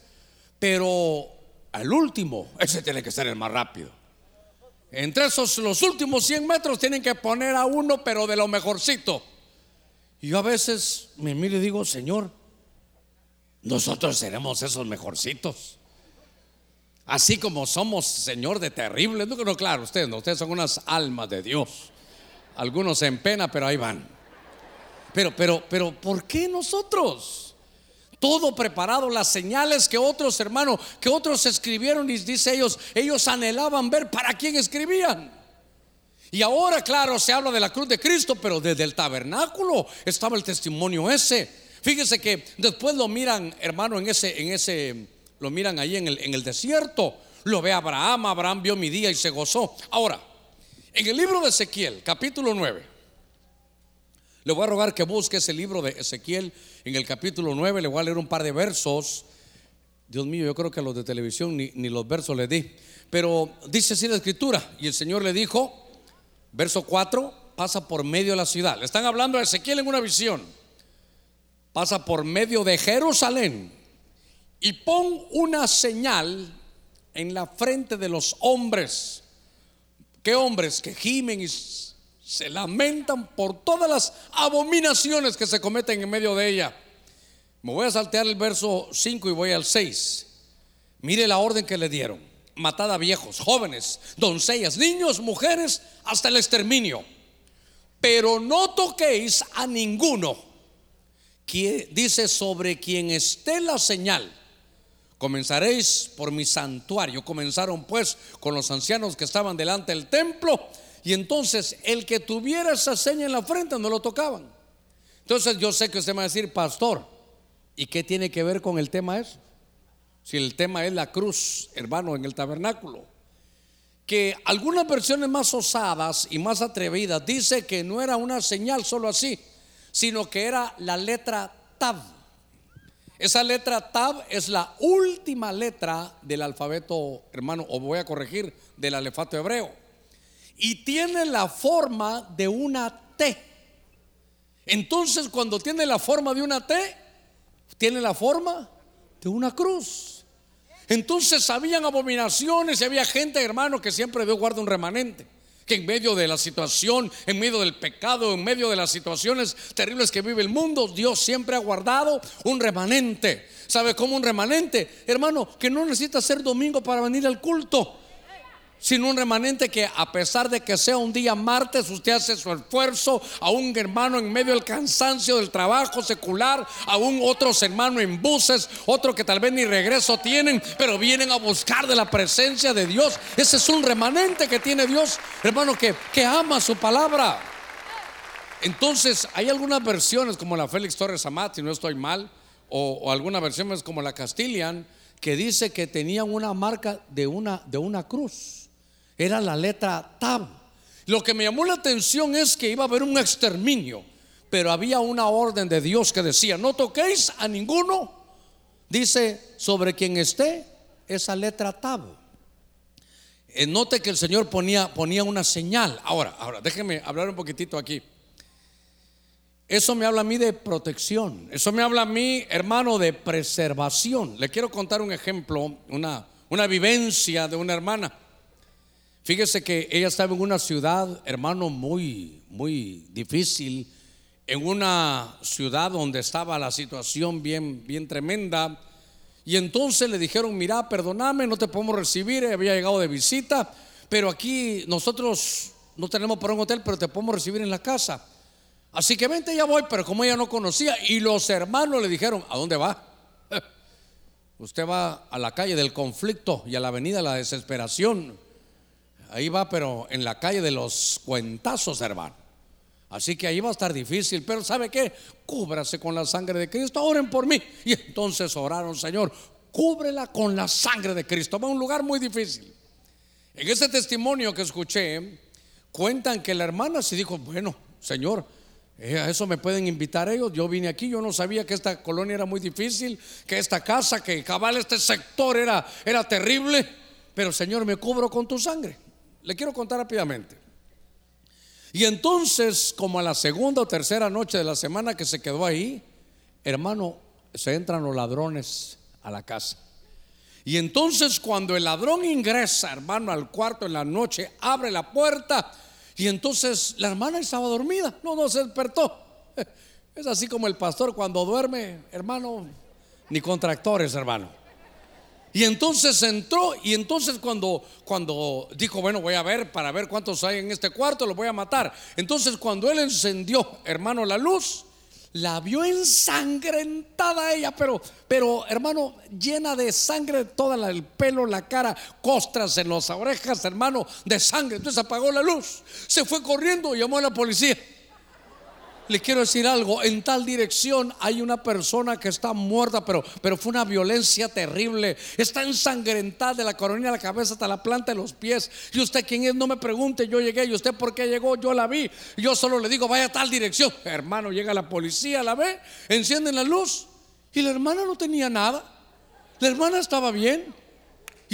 Pero al último, ese tiene que ser el más rápido. Entre esos, los últimos 100 metros tienen que poner a uno, pero de lo mejorcito. Y yo a veces me miro y digo, Señor, nosotros seremos esos mejorcitos. Así como somos, Señor, de terribles. No, claro, ustedes no, ustedes son unas almas de Dios. Algunos en pena, pero ahí van. Pero, pero, pero, ¿por qué nosotros? Todo preparado, las señales que otros hermanos, que otros escribieron y dice ellos, ellos anhelaban ver para quién escribían. Y ahora, claro, se habla de la cruz de Cristo, pero desde el tabernáculo estaba el testimonio ese. Fíjese que después lo miran, hermano, en ese, en ese lo miran ahí en el, en el desierto. Lo ve Abraham, Abraham vio mi día y se gozó. Ahora, en el libro de Ezequiel, capítulo 9, le voy a rogar que busque ese libro de Ezequiel en el capítulo 9, le voy a leer un par de versos. Dios mío, yo creo que a los de televisión ni, ni los versos le di. Pero dice así la escritura, y el Señor le dijo, verso 4, pasa por medio de la ciudad. Le están hablando a Ezequiel en una visión. Pasa por medio de Jerusalén y pon una señal en la frente de los hombres. ¿Qué hombres que gimen y se lamentan por todas las abominaciones que se cometen en medio de ella? Me voy a saltear el verso 5 y voy al 6. Mire la orden que le dieron. Matad a viejos, jóvenes, doncellas, niños, mujeres, hasta el exterminio. Pero no toquéis a ninguno. Que dice sobre quien esté la señal Comenzaréis por mi santuario. Comenzaron pues con los ancianos que estaban delante del templo. Y entonces el que tuviera esa seña en la frente no lo tocaban. Entonces yo sé que usted me va a decir, pastor, ¿y qué tiene que ver con el tema eso? Si el tema es la cruz, hermano, en el tabernáculo. Que algunas versiones más osadas y más atrevidas dice que no era una señal solo así, sino que era la letra Tab. Esa letra Tab es la última letra del alfabeto, hermano, o voy a corregir, del alefato hebreo. Y tiene la forma de una T. Entonces, cuando tiene la forma de una T, tiene la forma de una cruz. Entonces habían abominaciones y había gente, hermano, que siempre Dios guarda un remanente que en medio de la situación, en medio del pecado, en medio de las situaciones terribles que vive el mundo, Dios siempre ha guardado un remanente. ¿Sabe cómo un remanente? Hermano, que no necesita ser domingo para venir al culto. Sino un remanente que a pesar de que sea un día martes, usted hace su esfuerzo, a un hermano en medio del cansancio del trabajo secular, a un otros hermanos en buses, otro que tal vez ni regreso tienen, pero vienen a buscar de la presencia de Dios. Ese es un remanente que tiene Dios, hermano, que, que ama su palabra. Entonces, hay algunas versiones como la Félix Torres Amat, si no estoy mal, o, o algunas versiones como la Castilian, que dice que tenían una marca de una, de una cruz era la letra Tab. Lo que me llamó la atención es que iba a haber un exterminio, pero había una orden de Dios que decía, no toquéis a ninguno, dice, sobre quien esté esa letra Tab. Eh, note que el Señor ponía, ponía una señal. Ahora, ahora, déjeme hablar un poquitito aquí. Eso me habla a mí de protección. Eso me habla a mí, hermano, de preservación. Le quiero contar un ejemplo, una, una vivencia de una hermana. Fíjese que ella estaba en una ciudad, hermano, muy, muy difícil, en una ciudad donde estaba la situación bien, bien tremenda. Y entonces le dijeron, mira, perdóname, no te podemos recibir, había llegado de visita, pero aquí nosotros no tenemos para un hotel, pero te podemos recibir en la casa. Así que vente, ya voy, pero como ella no conocía, y los hermanos le dijeron, ¿a dónde va? <laughs> Usted va a la calle del conflicto y a la avenida de la desesperación. Ahí va, pero en la calle de los cuentazos, hermano. Así que ahí va a estar difícil, pero ¿sabe qué? Cúbrase con la sangre de Cristo, oren por mí. Y entonces oraron, Señor, cúbrela con la sangre de Cristo. Va a un lugar muy difícil. En ese testimonio que escuché, cuentan que la hermana se dijo, bueno, Señor, eh, a eso me pueden invitar ellos. Yo vine aquí, yo no sabía que esta colonia era muy difícil, que esta casa, que cabal este sector era, era terrible, pero Señor, me cubro con tu sangre. Le quiero contar rápidamente. Y entonces, como a la segunda o tercera noche de la semana que se quedó ahí, hermano, se entran los ladrones a la casa. Y entonces cuando el ladrón ingresa, hermano, al cuarto en la noche, abre la puerta y entonces la hermana estaba dormida, no, no se despertó. <laughs> Es así como el pastor cuando duerme, hermano, ni contractores, hermano. Y entonces entró y entonces cuando, cuando dijo, bueno, voy a ver para ver cuántos hay en este cuarto, lo voy a matar. Entonces cuando él encendió, hermano, la luz, la vio ensangrentada ella, pero, pero hermano, llena de sangre, toda el pelo, la cara, costras en las orejas, hermano, de sangre. Entonces apagó la luz, se fue corriendo llamó a la policía. Le quiero decir algo, en tal dirección hay una persona que está muerta, pero, pero fue una violencia terrible. Está ensangrentada de la coronilla de la cabeza hasta la planta de los pies. Y usted quién es, no me pregunte, yo llegué. ¿Y usted por qué llegó? Yo la vi. Yo solo le digo, vaya a tal dirección. Hermano, llega la policía, la ve, encienden la luz. Y la hermana no tenía nada. La hermana estaba bien.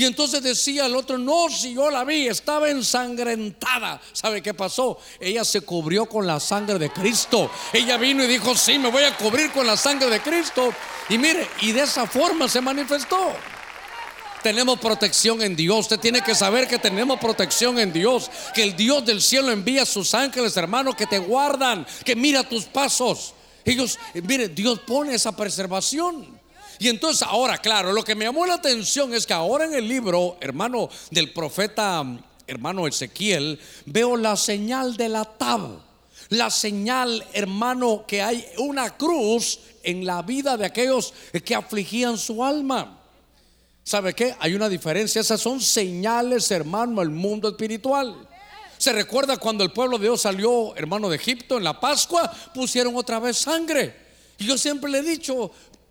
Y entonces decía el otro, no, si yo la vi, estaba ensangrentada. ¿Sabe qué pasó? Ella se cubrió con la sangre de Cristo. Ella vino y dijo, sí, me voy a cubrir con la sangre de Cristo. Y mire, y de esa forma se manifestó. Tenemos protección en Dios. Usted tiene que saber que tenemos protección en Dios. Que el Dios del cielo envía a sus ángeles, hermanos, que te guardan, que mira tus pasos. Ellos, mire, Dios pone esa preservación. Y entonces ahora, claro, lo que me llamó la atención es que ahora en el libro, hermano, del profeta, hermano Ezequiel, veo la señal de la tab. La señal, hermano, que hay una cruz en la vida de aquellos que afligían su alma. ¿Sabe qué? Hay una diferencia. Esas son señales, hermano, al mundo espiritual. Se recuerda cuando el pueblo de Dios salió, hermano, de Egipto en la Pascua, pusieron otra vez sangre. Y yo siempre le he dicho,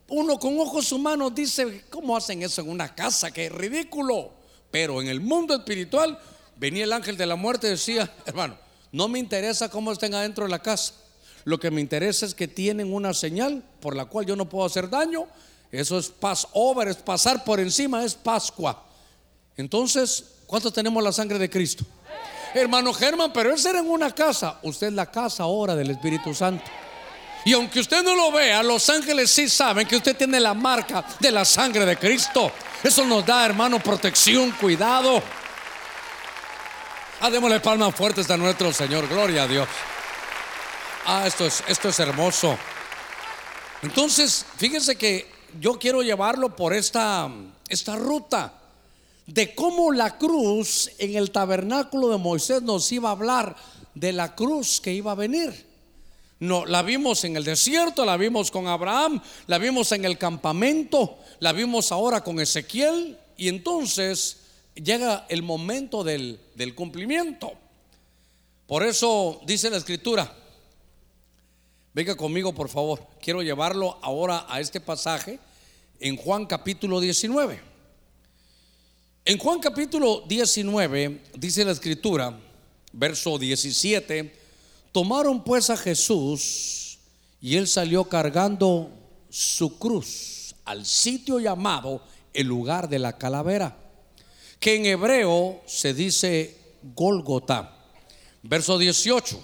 uno con ojos humanos dice, ¿cómo hacen eso en una casa? Es ridículo. Pero en el mundo espiritual venía el ángel de la muerte y decía, <laughs> hermano, no me interesa cómo estén adentro de la casa. Lo que me interesa es que tienen una señal por la cual yo no puedo hacer daño. Eso es Passover, es pasar por encima, es Pascua. Entonces, ¿cuántos tenemos la sangre de Cristo? Hermano Germán, pero él era en una casa. Usted es la casa ahora del Espíritu Santo. Y aunque usted no lo vea, los ángeles sí saben que usted tiene la marca de la sangre de Cristo. Eso nos da, hermano, protección, cuidado. Ah, démosle palmas fuertes a nuestro Señor. Gloria a Dios. Ah, esto es, esto es hermoso. Entonces, fíjense que yo quiero llevarlo por esta, esta ruta de cómo la cruz en el tabernáculo de Moisés nos iba a hablar de la cruz que iba a venir. No, la vimos en el desierto, la vimos con Abraham, la vimos en el campamento, la vimos ahora con Ezequiel y entonces llega el momento del, del cumplimiento. Por eso dice la escritura, venga conmigo por favor, quiero llevarlo ahora a este pasaje en Juan capítulo 19. En Juan capítulo 19 dice la escritura, verso 17, tomaron pues a Jesús y él salió cargando su cruz al sitio llamado el lugar de la calavera, que en hebreo se dice Gólgota. Verso 18,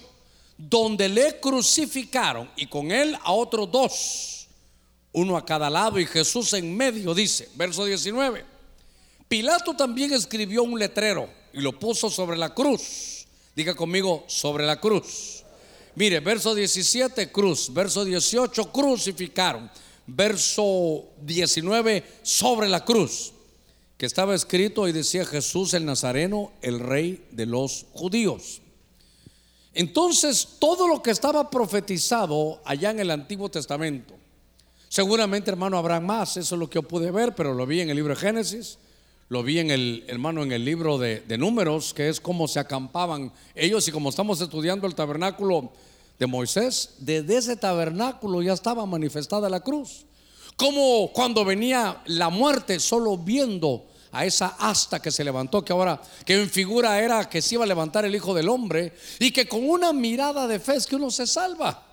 donde le crucificaron y con él a otros dos, uno a cada lado y Jesús en medio, dice, verso 19 Pilato también escribió un letrero y lo puso sobre la cruz. Diga conmigo, sobre la cruz. Mire, verso 17, cruz. Verso 18, crucificaron. Verso 19, sobre la cruz. Que estaba escrito y decía Jesús el Nazareno, el rey de los judíos. Entonces, todo lo que estaba profetizado allá en el Antiguo Testamento, seguramente hermano habrá más, eso es lo que yo pude ver, pero lo vi en el libro de Génesis, lo vi en el hermano en el libro de, números, que es cómo se acampaban ellos y como estamos estudiando el tabernáculo de Moisés, desde ese tabernáculo ya estaba manifestada la cruz. Como cuando venía la muerte, solo viendo a esa asta que se levantó, que ahora, que en figura era que se iba a levantar el Hijo del Hombre, y que con una mirada de fe es que uno se salva.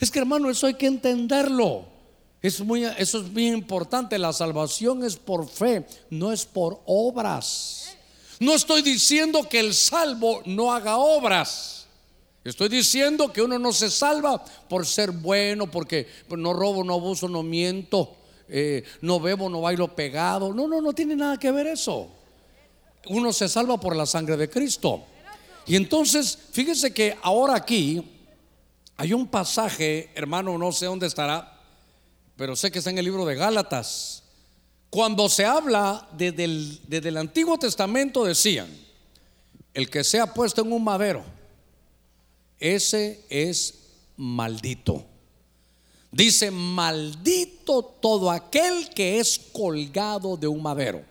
Es que hermano, eso hay que entenderlo. Es muy, eso es muy importante. La salvación es por fe, no es por obras. No estoy diciendo que el salvo no haga obras. Estoy diciendo que uno no se salva por ser bueno, porque no robo, no abuso, no miento, eh, no bebo, no bailo pegado. No, no, no tiene nada que ver eso. Uno se salva por la sangre de Cristo. Y entonces, fíjese que ahora aquí hay un pasaje, hermano, no sé dónde estará, pero sé que está en el libro de Gálatas. Cuando se habla desde el, Antiguo Testamento decían, el que sea puesto en un madero, ese es maldito. Dice, maldito todo aquel que es colgado de un madero.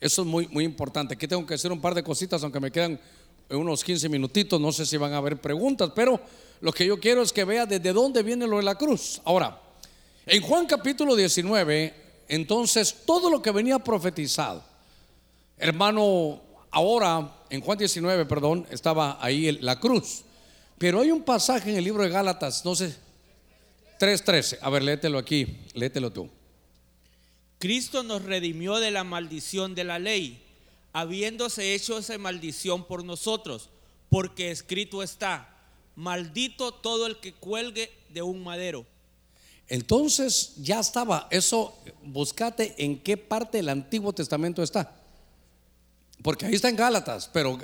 Eso es muy, muy importante. Aquí tengo que hacer un par de cositas, aunque me quedan unos 15 minutitos. No sé si van a haber preguntas, pero lo que yo quiero es que vea desde dónde viene lo de la cruz. Ahora, en Juan capítulo 19, entonces todo lo que venía profetizado, hermano, ahora en Juan 19, perdón, estaba ahí la cruz. Pero hay un pasaje en el libro de Gálatas, no sé, 3.13. A ver, léetelo aquí, léetelo tú. Cristo nos redimió de la maldición de la ley, habiéndose hecho esa maldición por nosotros, porque escrito está, maldito todo el que cuelgue de un madero. Entonces ya estaba, eso buscate en qué parte del Antiguo Testamento está. Porque ahí está en Gálatas, pero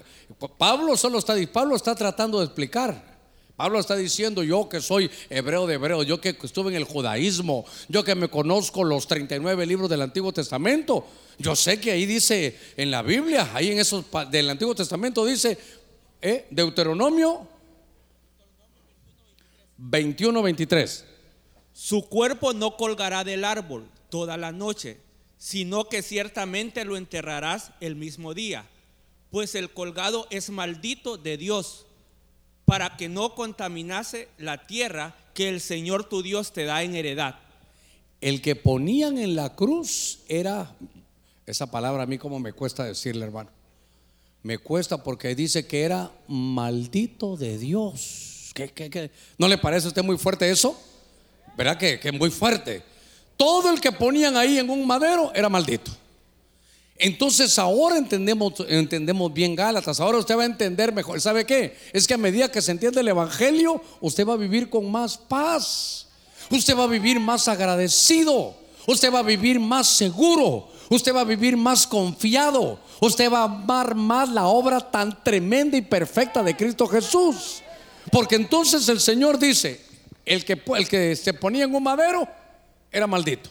Pablo solo está, Pablo está tratando de explicar. Pablo está diciendo, yo que soy hebreo de hebreo, yo que estuve en el judaísmo, yo que me conozco los 39 libros del Antiguo Testamento, yo sé que ahí dice en la Biblia, ahí en esos del Antiguo Testamento dice, eh, Deuteronomio 21, 23. Su cuerpo no colgará del árbol toda la noche, sino que ciertamente lo enterrarás el mismo día, pues el colgado es maldito de Dios, para que no contaminase la tierra que el Señor tu Dios te da en heredad. El que ponían en la cruz era, esa palabra a mí como me cuesta decirle hermano, me cuesta porque dice que era maldito de Dios. ¿Qué, no le parece a usted muy fuerte eso? ¿Verdad? Que, que muy fuerte. Todo el que ponían ahí en un madero era maldito. Entonces ahora entendemos, entendemos bien Gálatas, ahora usted va a entender mejor. ¿Sabe qué? Es que a medida que se entiende el Evangelio, usted va a vivir con más paz, usted va a vivir más agradecido, usted va a vivir más seguro, usted va a vivir más confiado, usted va a amar más la obra tan tremenda y perfecta de Cristo Jesús. Porque entonces el Señor dice, el que, el que se ponía en un madero era maldito.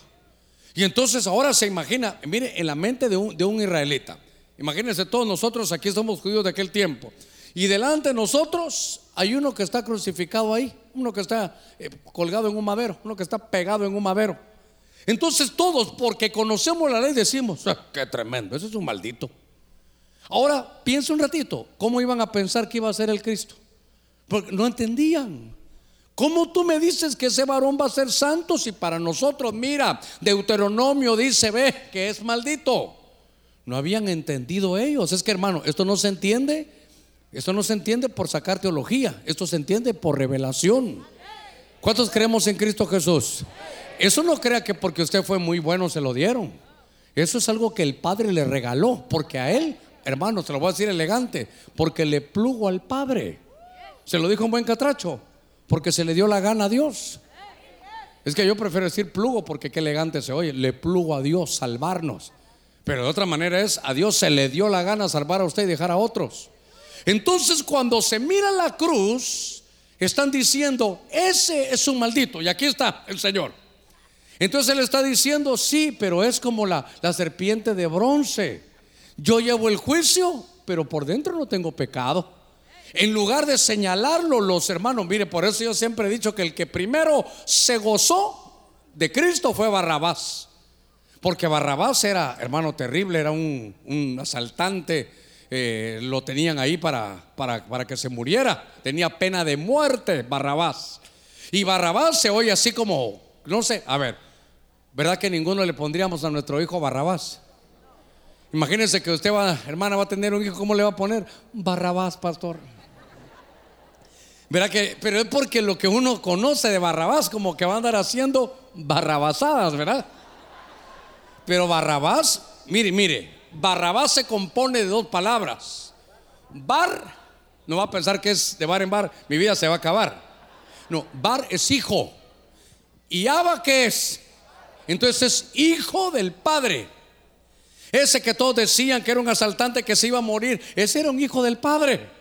Y entonces ahora se imagina, mire, en la mente de un, de un israelita, imagínense todos nosotros aquí somos judíos de aquel tiempo. Y delante de nosotros hay uno que está crucificado ahí, uno que está eh, colgado en un madero, uno que está pegado en un madero. Entonces todos, porque conocemos la ley, decimos, ah, qué tremendo, ese es un maldito. Ahora piensa un ratito, ¿cómo iban a pensar que iba a ser el Cristo? Porque no entendían. ¿Cómo tú me dices que ese varón va a ser santo si para nosotros, mira, Deuteronomio dice, ve, que es maldito? No habían entendido ellos. Es que hermano, esto no se entiende. Esto no se entiende por sacar teología. Esto se entiende por revelación. ¿Cuántos creemos en Cristo Jesús? Eso no crea que porque usted fue muy bueno se lo dieron. Eso es algo que el Padre le regaló, porque a él, hermano, se lo voy a decir elegante, porque le plugo al Padre. Se lo dijo un buen catracho, porque se le dio la gana a Dios. Es que yo prefiero decir plugo porque qué elegante se oye. Le plugo a Dios salvarnos. Pero de otra manera es, a Dios se le dio la gana salvar a usted y dejar a otros. Entonces cuando se mira la cruz, están diciendo, ese es un maldito. Y aquí está el Señor. Entonces él está diciendo, sí, pero es como la, la serpiente de bronce. Yo llevo el juicio, pero por dentro no tengo pecado. En lugar de señalarlo los hermanos, mire, por eso yo siempre he dicho que el que primero se gozó de Cristo fue Barrabás. Porque Barrabás era, hermano, terrible, era un, asaltante, eh, lo tenían ahí para, para, para que se muriera. Tenía pena de muerte, Barrabás. Y Barrabás se oye así como, no sé, a ver, ¿verdad que ninguno le pondríamos a nuestro hijo Barrabás? Imagínense que usted va, hermana, va a tener un hijo, ¿cómo le va a poner? Barrabás, pastor. ¿Verdad que? Pero es porque lo que uno conoce de Barrabás, como que va a andar haciendo barrabasadas, ¿verdad? Pero Barrabás, mire, mire, Barrabás se compone de dos palabras. Bar, no va a pensar que es de bar en bar, mi vida se va a acabar. No, bar es hijo. ¿Y Abba qué es? Entonces es hijo del padre. Ese que todos decían que era un asaltante que se iba a morir, ese era un hijo del padre.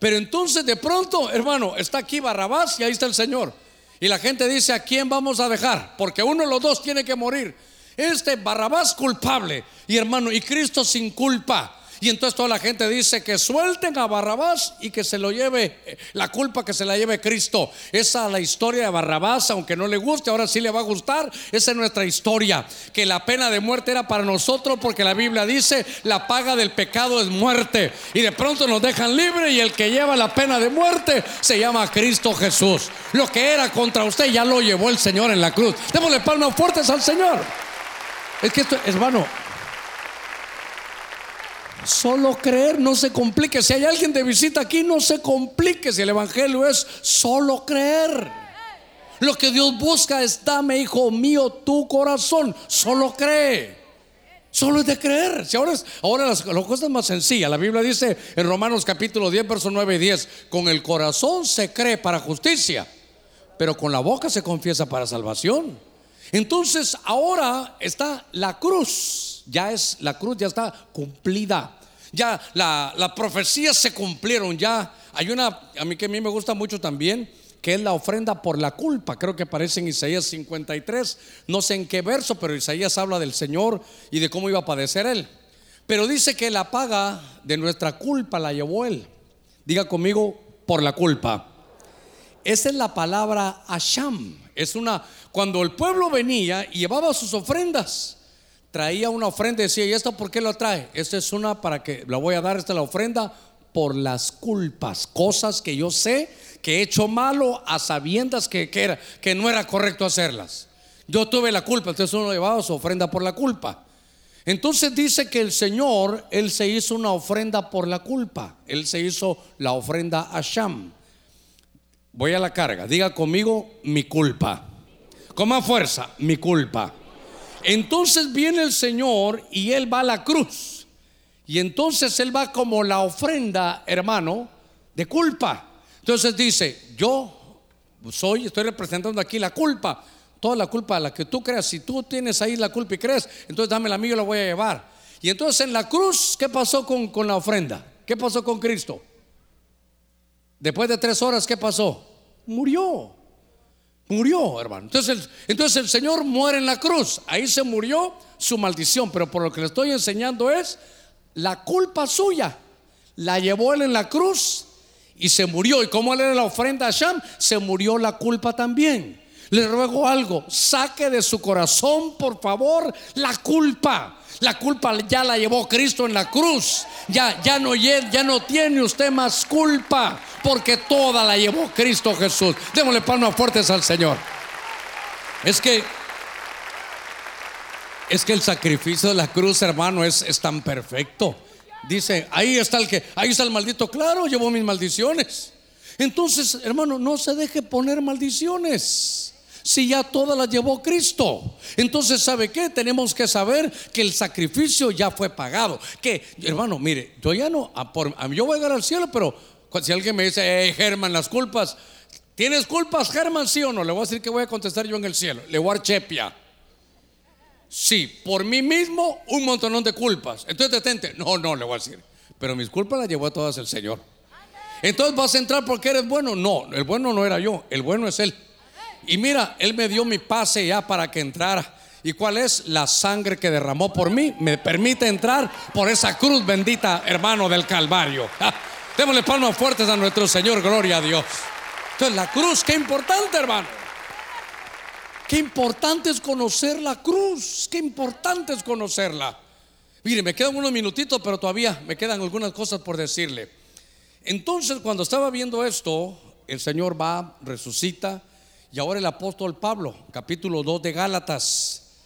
Pero entonces de pronto, hermano, está aquí Barrabás y ahí está el Señor. Y la gente dice, ¿a quién vamos a dejar? Porque uno de los dos tiene que morir. Este Barrabás culpable y hermano, y Cristo sin culpa. Y entonces toda la gente dice que suelten a Barrabás y que se lo lleve, la culpa que se la lleve Cristo. Esa es la historia de Barrabás, aunque no le guste, ahora sí le va a gustar. Esa es nuestra historia. Que la pena de muerte era para nosotros porque la Biblia dice, la paga del pecado es muerte. Y de pronto nos dejan libre y el que lleva la pena de muerte se llama Cristo Jesús. Lo que era contra usted ya lo llevó el Señor en la cruz. Démosle palmas fuertes al Señor. Es que esto, hermano, Solo creer, no se complique. Si hay alguien de visita aquí, no se complique. Si el Evangelio es solo creer. Lo que Dios busca es, dame, hijo mío, tu corazón. Solo cree. Solo es de creer. Si ahora, es, ahora las, cosa es más sencilla. La Biblia dice en Romanos capítulo 10, verso 9 y 10, con el corazón se cree para justicia, pero con la boca se confiesa para salvación. Entonces ahora está la cruz ya es, la cruz ya está cumplida. Ya la, la profecías se cumplieron, ya hay una, a mí que a mí me gusta mucho también, que es la ofrenda por la culpa. Creo que aparece en Isaías 53, no sé en qué verso, pero Isaías habla del Señor y de cómo iba a padecer Él. Pero dice que la paga de nuestra culpa la llevó Él. Diga conmigo, por la culpa. Esa es la palabra Asham. Es una, cuando el pueblo venía y llevaba sus ofrendas, traía una ofrenda y decía, ¿y esto por qué lo trae? Esta es una para que la voy a dar, esta es la ofrenda por las culpas, cosas que yo sé que he hecho malo a sabiendas que, que, era, que no era correcto hacerlas. Yo tuve la culpa, entonces uno llevaba su ofrenda por la culpa. Entonces dice que el Señor, Él se hizo una ofrenda por la culpa. Él se hizo la ofrenda a Sham. Voy a la carga. Diga conmigo mi culpa. Con más fuerza, mi culpa. Entonces viene el Señor y Él va a la cruz. Y entonces Él va como la ofrenda, hermano, de culpa. Entonces dice, yo soy, estoy representando aquí la culpa. Toda la culpa a la que tú creas. Si tú tienes ahí la culpa y crees, entonces dame la mía, yo la voy a llevar. Y entonces en la cruz, ¿qué pasó con, con la ofrenda? ¿Qué pasó con Cristo? Después de tres horas, ¿qué pasó? Murió. Murió, hermano. Entonces el, entonces el Señor muere en la cruz. Ahí se murió su maldición. Pero por lo que le estoy enseñando es la culpa suya. La llevó él en la cruz y se murió. Y como él era la ofrenda a Sham, se murió la culpa también. Le ruego algo, saque de su corazón, por favor, la culpa. La culpa ya la llevó Cristo en la cruz. Ya, ya, no, tiene usted más culpa, porque toda la llevó Cristo Jesús. Démosle palmas fuertes al Señor. Es que, es que el sacrificio de la cruz, hermano, es, es tan perfecto. Dice, ahí está el que, ahí está el maldito, claro, llevó mis maldiciones. Entonces, hermano, no se deje poner maldiciones. Si ya todas las llevó Cristo. Entonces, ¿sabe qué? Tenemos que saber que el sacrificio ya fue pagado. Que, hermano, mire, yo ya no, yo voy a llegar al cielo, pero si alguien me dice, hey, Germán, las culpas, ¿tienes culpas, Germán, sí o no? Le voy a decir que voy a contestar yo en el cielo. Le voy a chepia. Sí, por mí mismo un montonón de culpas. Entonces detente. No, no, le voy a decir. Pero mis culpas las llevó a todas el Señor. Entonces vas a entrar porque eres bueno. No, el bueno no era yo, el bueno es Él. Y mira, Él me dio mi pase ya para que entrara. ¿Y cuál es? La sangre que derramó por mí me permite entrar por esa cruz bendita, hermano del Calvario. Démosle palmas fuertes a nuestro Señor, gloria a Dios. Entonces, la cruz, qué importante, hermano. Qué importante es conocer la cruz, qué importante es conocerla. Mire, me quedan unos minutitos, pero todavía me quedan algunas cosas por decirle. Entonces, cuando estaba viendo esto, el Señor va, resucita, y ahora el apóstol Pablo, capítulo 2 de Gálatas,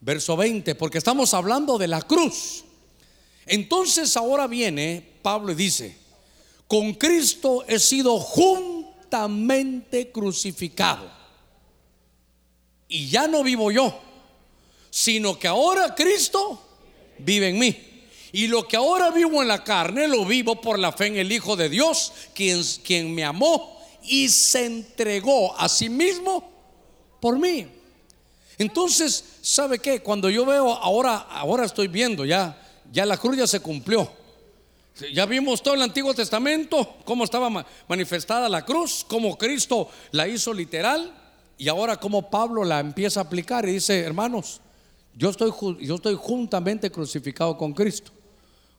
verso 20, porque estamos hablando de la cruz. Entonces ahora viene Pablo y dice, con Cristo he sido juntamente crucificado y ya no vivo yo, sino que ahora Cristo vive en mí. Y lo que ahora vivo en la carne lo vivo por la fe en el Hijo de Dios, quien, quien me amó y se entregó a sí mismo por mí. Entonces, ¿sabe qué? Cuando yo veo ahora, ahora estoy viendo ya, ya la cruz ya se cumplió. Ya vimos todo el Antiguo Testamento, cómo estaba manifestada la cruz, cómo Cristo la hizo literal. Y ahora como Pablo la empieza a aplicar y dice, hermanos, yo estoy, yo estoy juntamente crucificado con Cristo.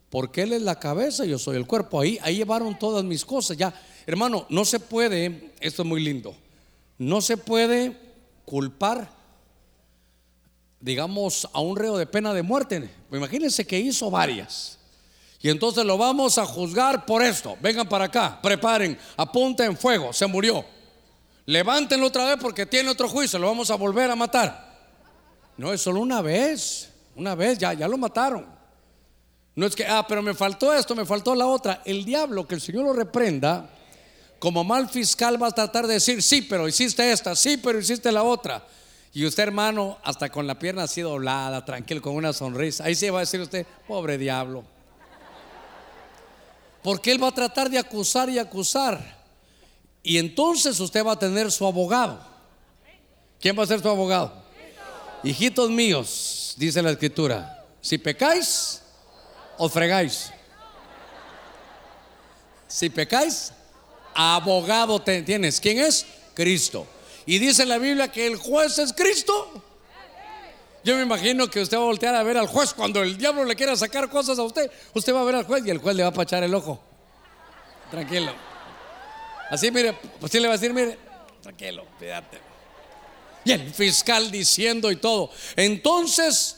Porque Él es la cabeza y yo soy el cuerpo. Ahí, ahí llevaron todas mis cosas. Ya, hermano, no se puede, esto es muy lindo, no se puede culpar, digamos, a un reo de pena de muerte. Imagínense que hizo varias. Y entonces lo vamos a juzgar por esto. Vengan para acá, preparen, apunten fuego, se murió. Levántenlo otra vez porque tiene otro juicio, lo vamos a volver a matar. No, es solo una vez, una vez, ya, ya lo mataron. No es que, ah, pero me faltó esto, me faltó la otra. El diablo, que el Señor lo reprenda, como mal fiscal va a tratar de decir, sí, pero hiciste esta, sí, pero hiciste la otra. Y usted, hermano, hasta con la pierna así doblada, tranquilo, con una sonrisa. Ahí sí va a decir usted, pobre diablo. Porque él va a tratar de acusar y acusar. Y entonces usted va a tener su abogado. ¿Quién va a ser su abogado? Hijitos míos, dice la escritura, si pecáis, os fregáis. Si pecáis, abogado tienes. ¿Quién es? Cristo. Y dice la Biblia que el juez es Cristo. Yo me imagino que usted va a voltear a ver al juez cuando el diablo le quiera sacar cosas a usted. Usted va a ver al juez y el juez le va a pachar el ojo. Tranquilo. Así, mire, pues sí le va a decir, mire, tranquilo, fíjate. Y el fiscal diciendo y todo. Entonces,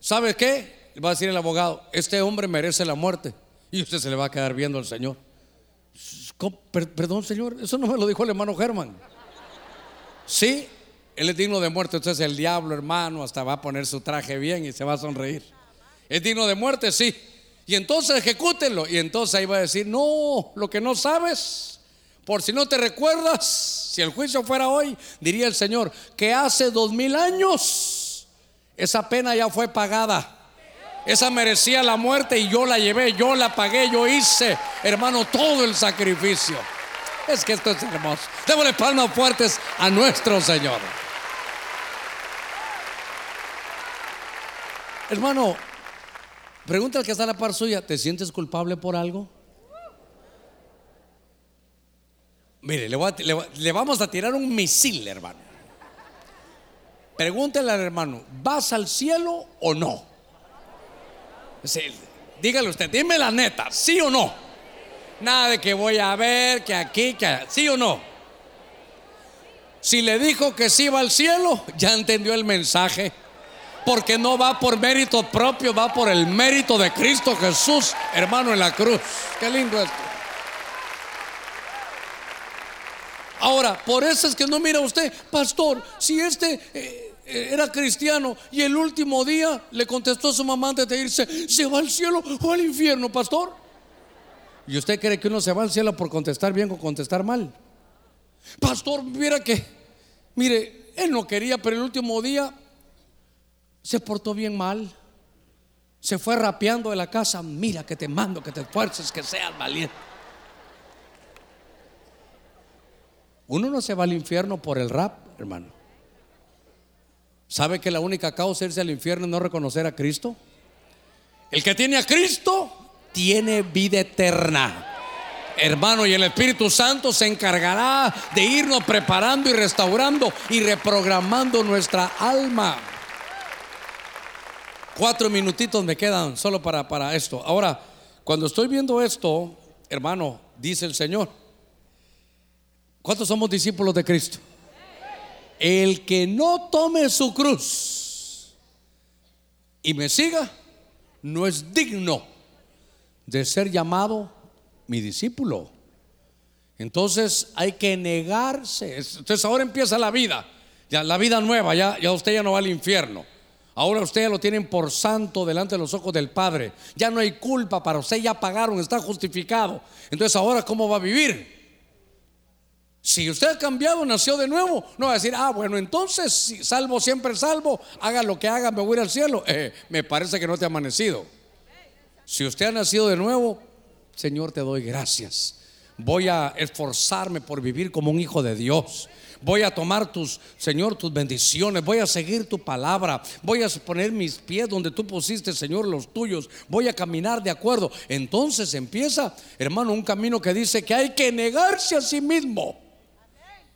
¿sabe qué? Va a decir el abogado, este hombre merece la muerte. Y usted se le va a quedar viendo al Señor. Perdón, Señor, eso no me lo dijo el hermano Germán. Sí, él es digno de muerte. Entonces el diablo, hermano, hasta va a poner su traje bien y se va a sonreír. ¿Es digno de muerte? Sí. Y entonces ejecútenlo. Y entonces ahí va a decir, no, lo que no sabes por si no te recuerdas, si el juicio fuera hoy, diría el Señor, que hace dos mil años esa pena ya fue pagada. Esa merecía la muerte y yo la llevé, yo la pagué, yo hice, hermano, todo el sacrificio. Es que esto es hermoso. Démosle palmas fuertes a nuestro Señor. Hermano, pregunta al que está a la par suya, ¿te sientes culpable por algo? Mire, le, vamos a tirar un misil, hermano. pregúntele al hermano, ¿vas al cielo o no? Dígale usted, dime la neta, ¿sí o no? Nada de que voy a ver, que aquí, que ¿sí o no? Si le dijo que sí va al cielo, <laughs> ya entendió el mensaje. Porque no va por mérito propio, va por el mérito de Cristo Jesús, hermano, en la cruz. Qué lindo esto. Ahora, por eso es que no mira usted, pastor, si este eh, era cristiano y el último día le contestó a su mamá antes de irse, ¿se va al cielo o al infierno, pastor? ¿Y usted cree que uno se va al cielo por contestar bien o contestar mal? Pastor, mira que, mire, él no quería, pero el último día se portó bien mal. Se fue rapeando de la casa. Mira que te mando, que te esfuerces, que seas valiente. Uno no se va al infierno por el rap, hermano. ¿Sabe que la única causa de irse al infierno es no reconocer a Cristo? El que tiene a Cristo tiene vida eterna. Hermano, y el Espíritu Santo se encargará de irnos preparando y restaurando y reprogramando nuestra alma. Cuatro minutitos me quedan solo para, para esto. Ahora, cuando estoy viendo esto, hermano, dice el Señor, ¿Cuántos somos discípulos de Cristo? El que no tome su cruz y me siga, no es digno de ser llamado mi discípulo. Entonces hay que negarse. Entonces ahora empieza la vida, ya la vida nueva, ya, ya usted ya no va al infierno. Ahora usted ya lo tienen por santo delante de los ojos del Padre. Ya no hay culpa para usted, ya pagaron, está justificado. Entonces ahora ¿cómo va a vivir? Si usted ha cambiado, nació de nuevo, no va a decir, ah, bueno, entonces, salvo siempre salvo, haga lo que haga, me voy al cielo. Eh, me parece que no te ha amanecido. Si usted ha nacido de nuevo, Señor, te doy gracias. Voy a esforzarme por vivir como un hijo de Dios. Voy a tomar tus, Señor, tus bendiciones. Voy a seguir tu palabra. Voy a poner mis pies donde tú pusiste, Señor, los tuyos. Voy a caminar de acuerdo. Entonces empieza, hermano, un camino que dice que hay que negarse a sí mismo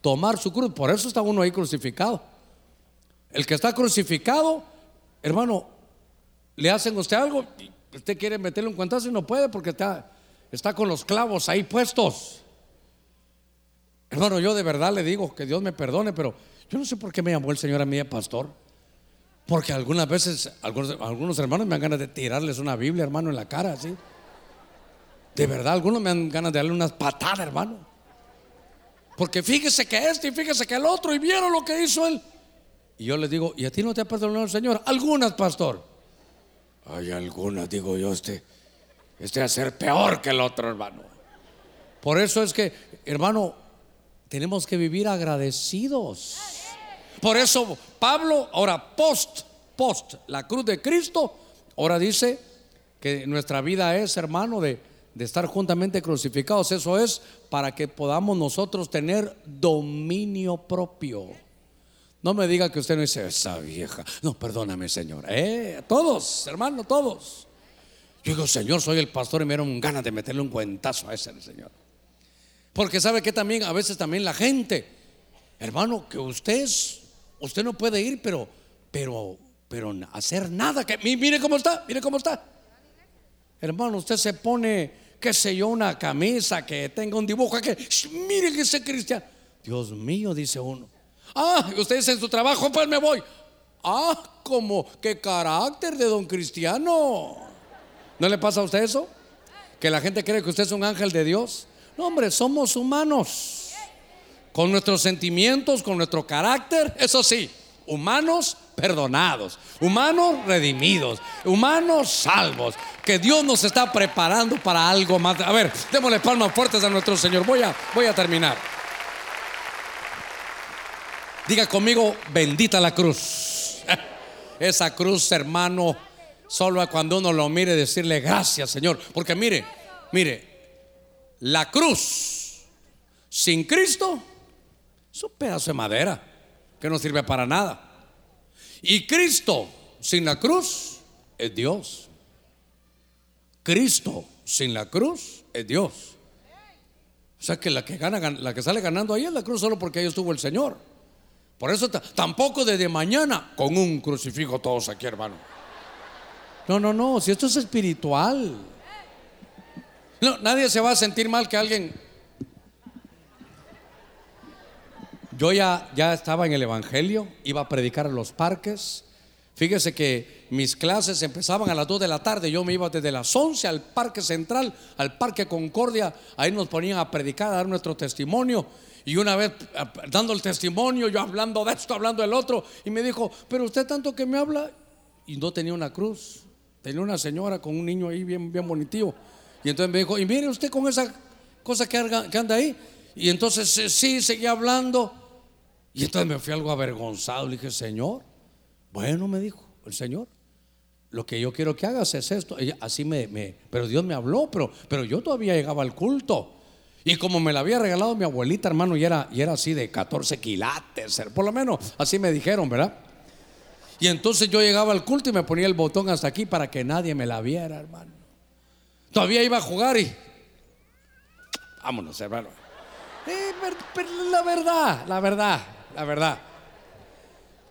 tomar su cruz. Por eso está uno ahí crucificado. El que está crucificado, hermano, le hacen a usted algo, usted quiere meterle un cuentazo y no puede porque está, está con los clavos ahí puestos. Hermano, yo de verdad le digo que Dios me perdone, pero yo no sé por qué me llamó el Señor a mí, pastor. Porque algunas veces, algunos, algunos hermanos me dan ganas de tirarles una Biblia, hermano, en la cara, así. De verdad, algunos me dan ganas de darle unas patadas, hermano. Porque fíjese que este y fíjese que el otro y vieron lo que hizo él. Y yo le digo, ¿y a ti no te ha perdonado el Señor? Algunas, pastor. Hay algunas, digo yo, este, este va a ser peor que el otro, hermano. Por eso es que, hermano, tenemos que vivir agradecidos. Por eso Pablo, ahora post, post, la cruz de Cristo, ahora dice que nuestra vida es, hermano, de de estar juntamente crucificados. Eso es para que podamos nosotros tener dominio propio. No me diga que usted no dice, esa vieja. No, perdóname, Señor. Eh, todos, hermano, todos. Yo digo, Señor, soy el pastor y me dieron ganas de meterle un cuentazo a ese Señor. Porque sabe que también, a veces también la gente, hermano, que usted usted no puede ir, pero, pero, pero hacer nada. Que, mire cómo está, mire cómo está. Hermano, usted se pone qué sé yo, una camisa que tenga un dibujo que miren ese cristiano. Dios mío, dice uno. Ah, ustedes en su trabajo, pues me voy. Ah, como qué carácter de don cristiano. ¿No le pasa a usted eso? Que la gente cree que usted es un ángel de Dios. No, hombre, somos humanos. Con nuestros sentimientos, con nuestro carácter, eso sí, humanos perdonados, humanos redimidos, humanos salvos, que Dios nos está preparando para algo más. A ver, démosle palmas fuertes a nuestro Señor. Voy a, voy a terminar. Diga conmigo, bendita la cruz. <laughs> Esa cruz, hermano, solo cuando uno lo mire decirle gracias, Señor. Porque mire, mire, la cruz sin Cristo es un pedazo de madera que no sirve para nada. Y Cristo sin la cruz es Dios. Cristo sin la cruz es Dios. O sea que la que gana, la que sale ganando ahí es la cruz solo porque ahí estuvo el Señor. Por eso tampoco desde mañana con un crucifijo todos aquí, hermano. No, no, no, si esto es espiritual. No, nadie se va a sentir mal que alguien... Yo ya, ya estaba en el Evangelio, iba a predicar en los parques. Fíjese que mis clases empezaban a las 2 de la tarde. Yo me iba desde las 11 al Parque Central, al Parque Concordia. Ahí nos ponían a predicar, a dar nuestro testimonio. Y una vez dando el testimonio, yo hablando de esto, hablando del otro. Y me dijo, pero usted tanto que me habla. Y no tenía una cruz. Tenía una señora con un niño ahí bien, bien bonitivo. Y entonces me dijo, y mire usted con esa cosa que anda ahí. Y entonces eh, sí, seguía hablando. Y entonces me fui algo avergonzado. Le dije, Señor, bueno, me dijo el Señor, lo que yo quiero que hagas es esto. así me, pero Dios me habló, pero, pero yo todavía llegaba al culto. Y como me la había regalado mi abuelita, hermano, y era, y era así de 14 quilates, por lo menos así me dijeron, ¿verdad? Y entonces yo llegaba al culto y me ponía el botón hasta aquí para que nadie me la viera, hermano. Todavía iba a jugar y. Vámonos, hermano. Eh, la verdad, la verdad, la verdad.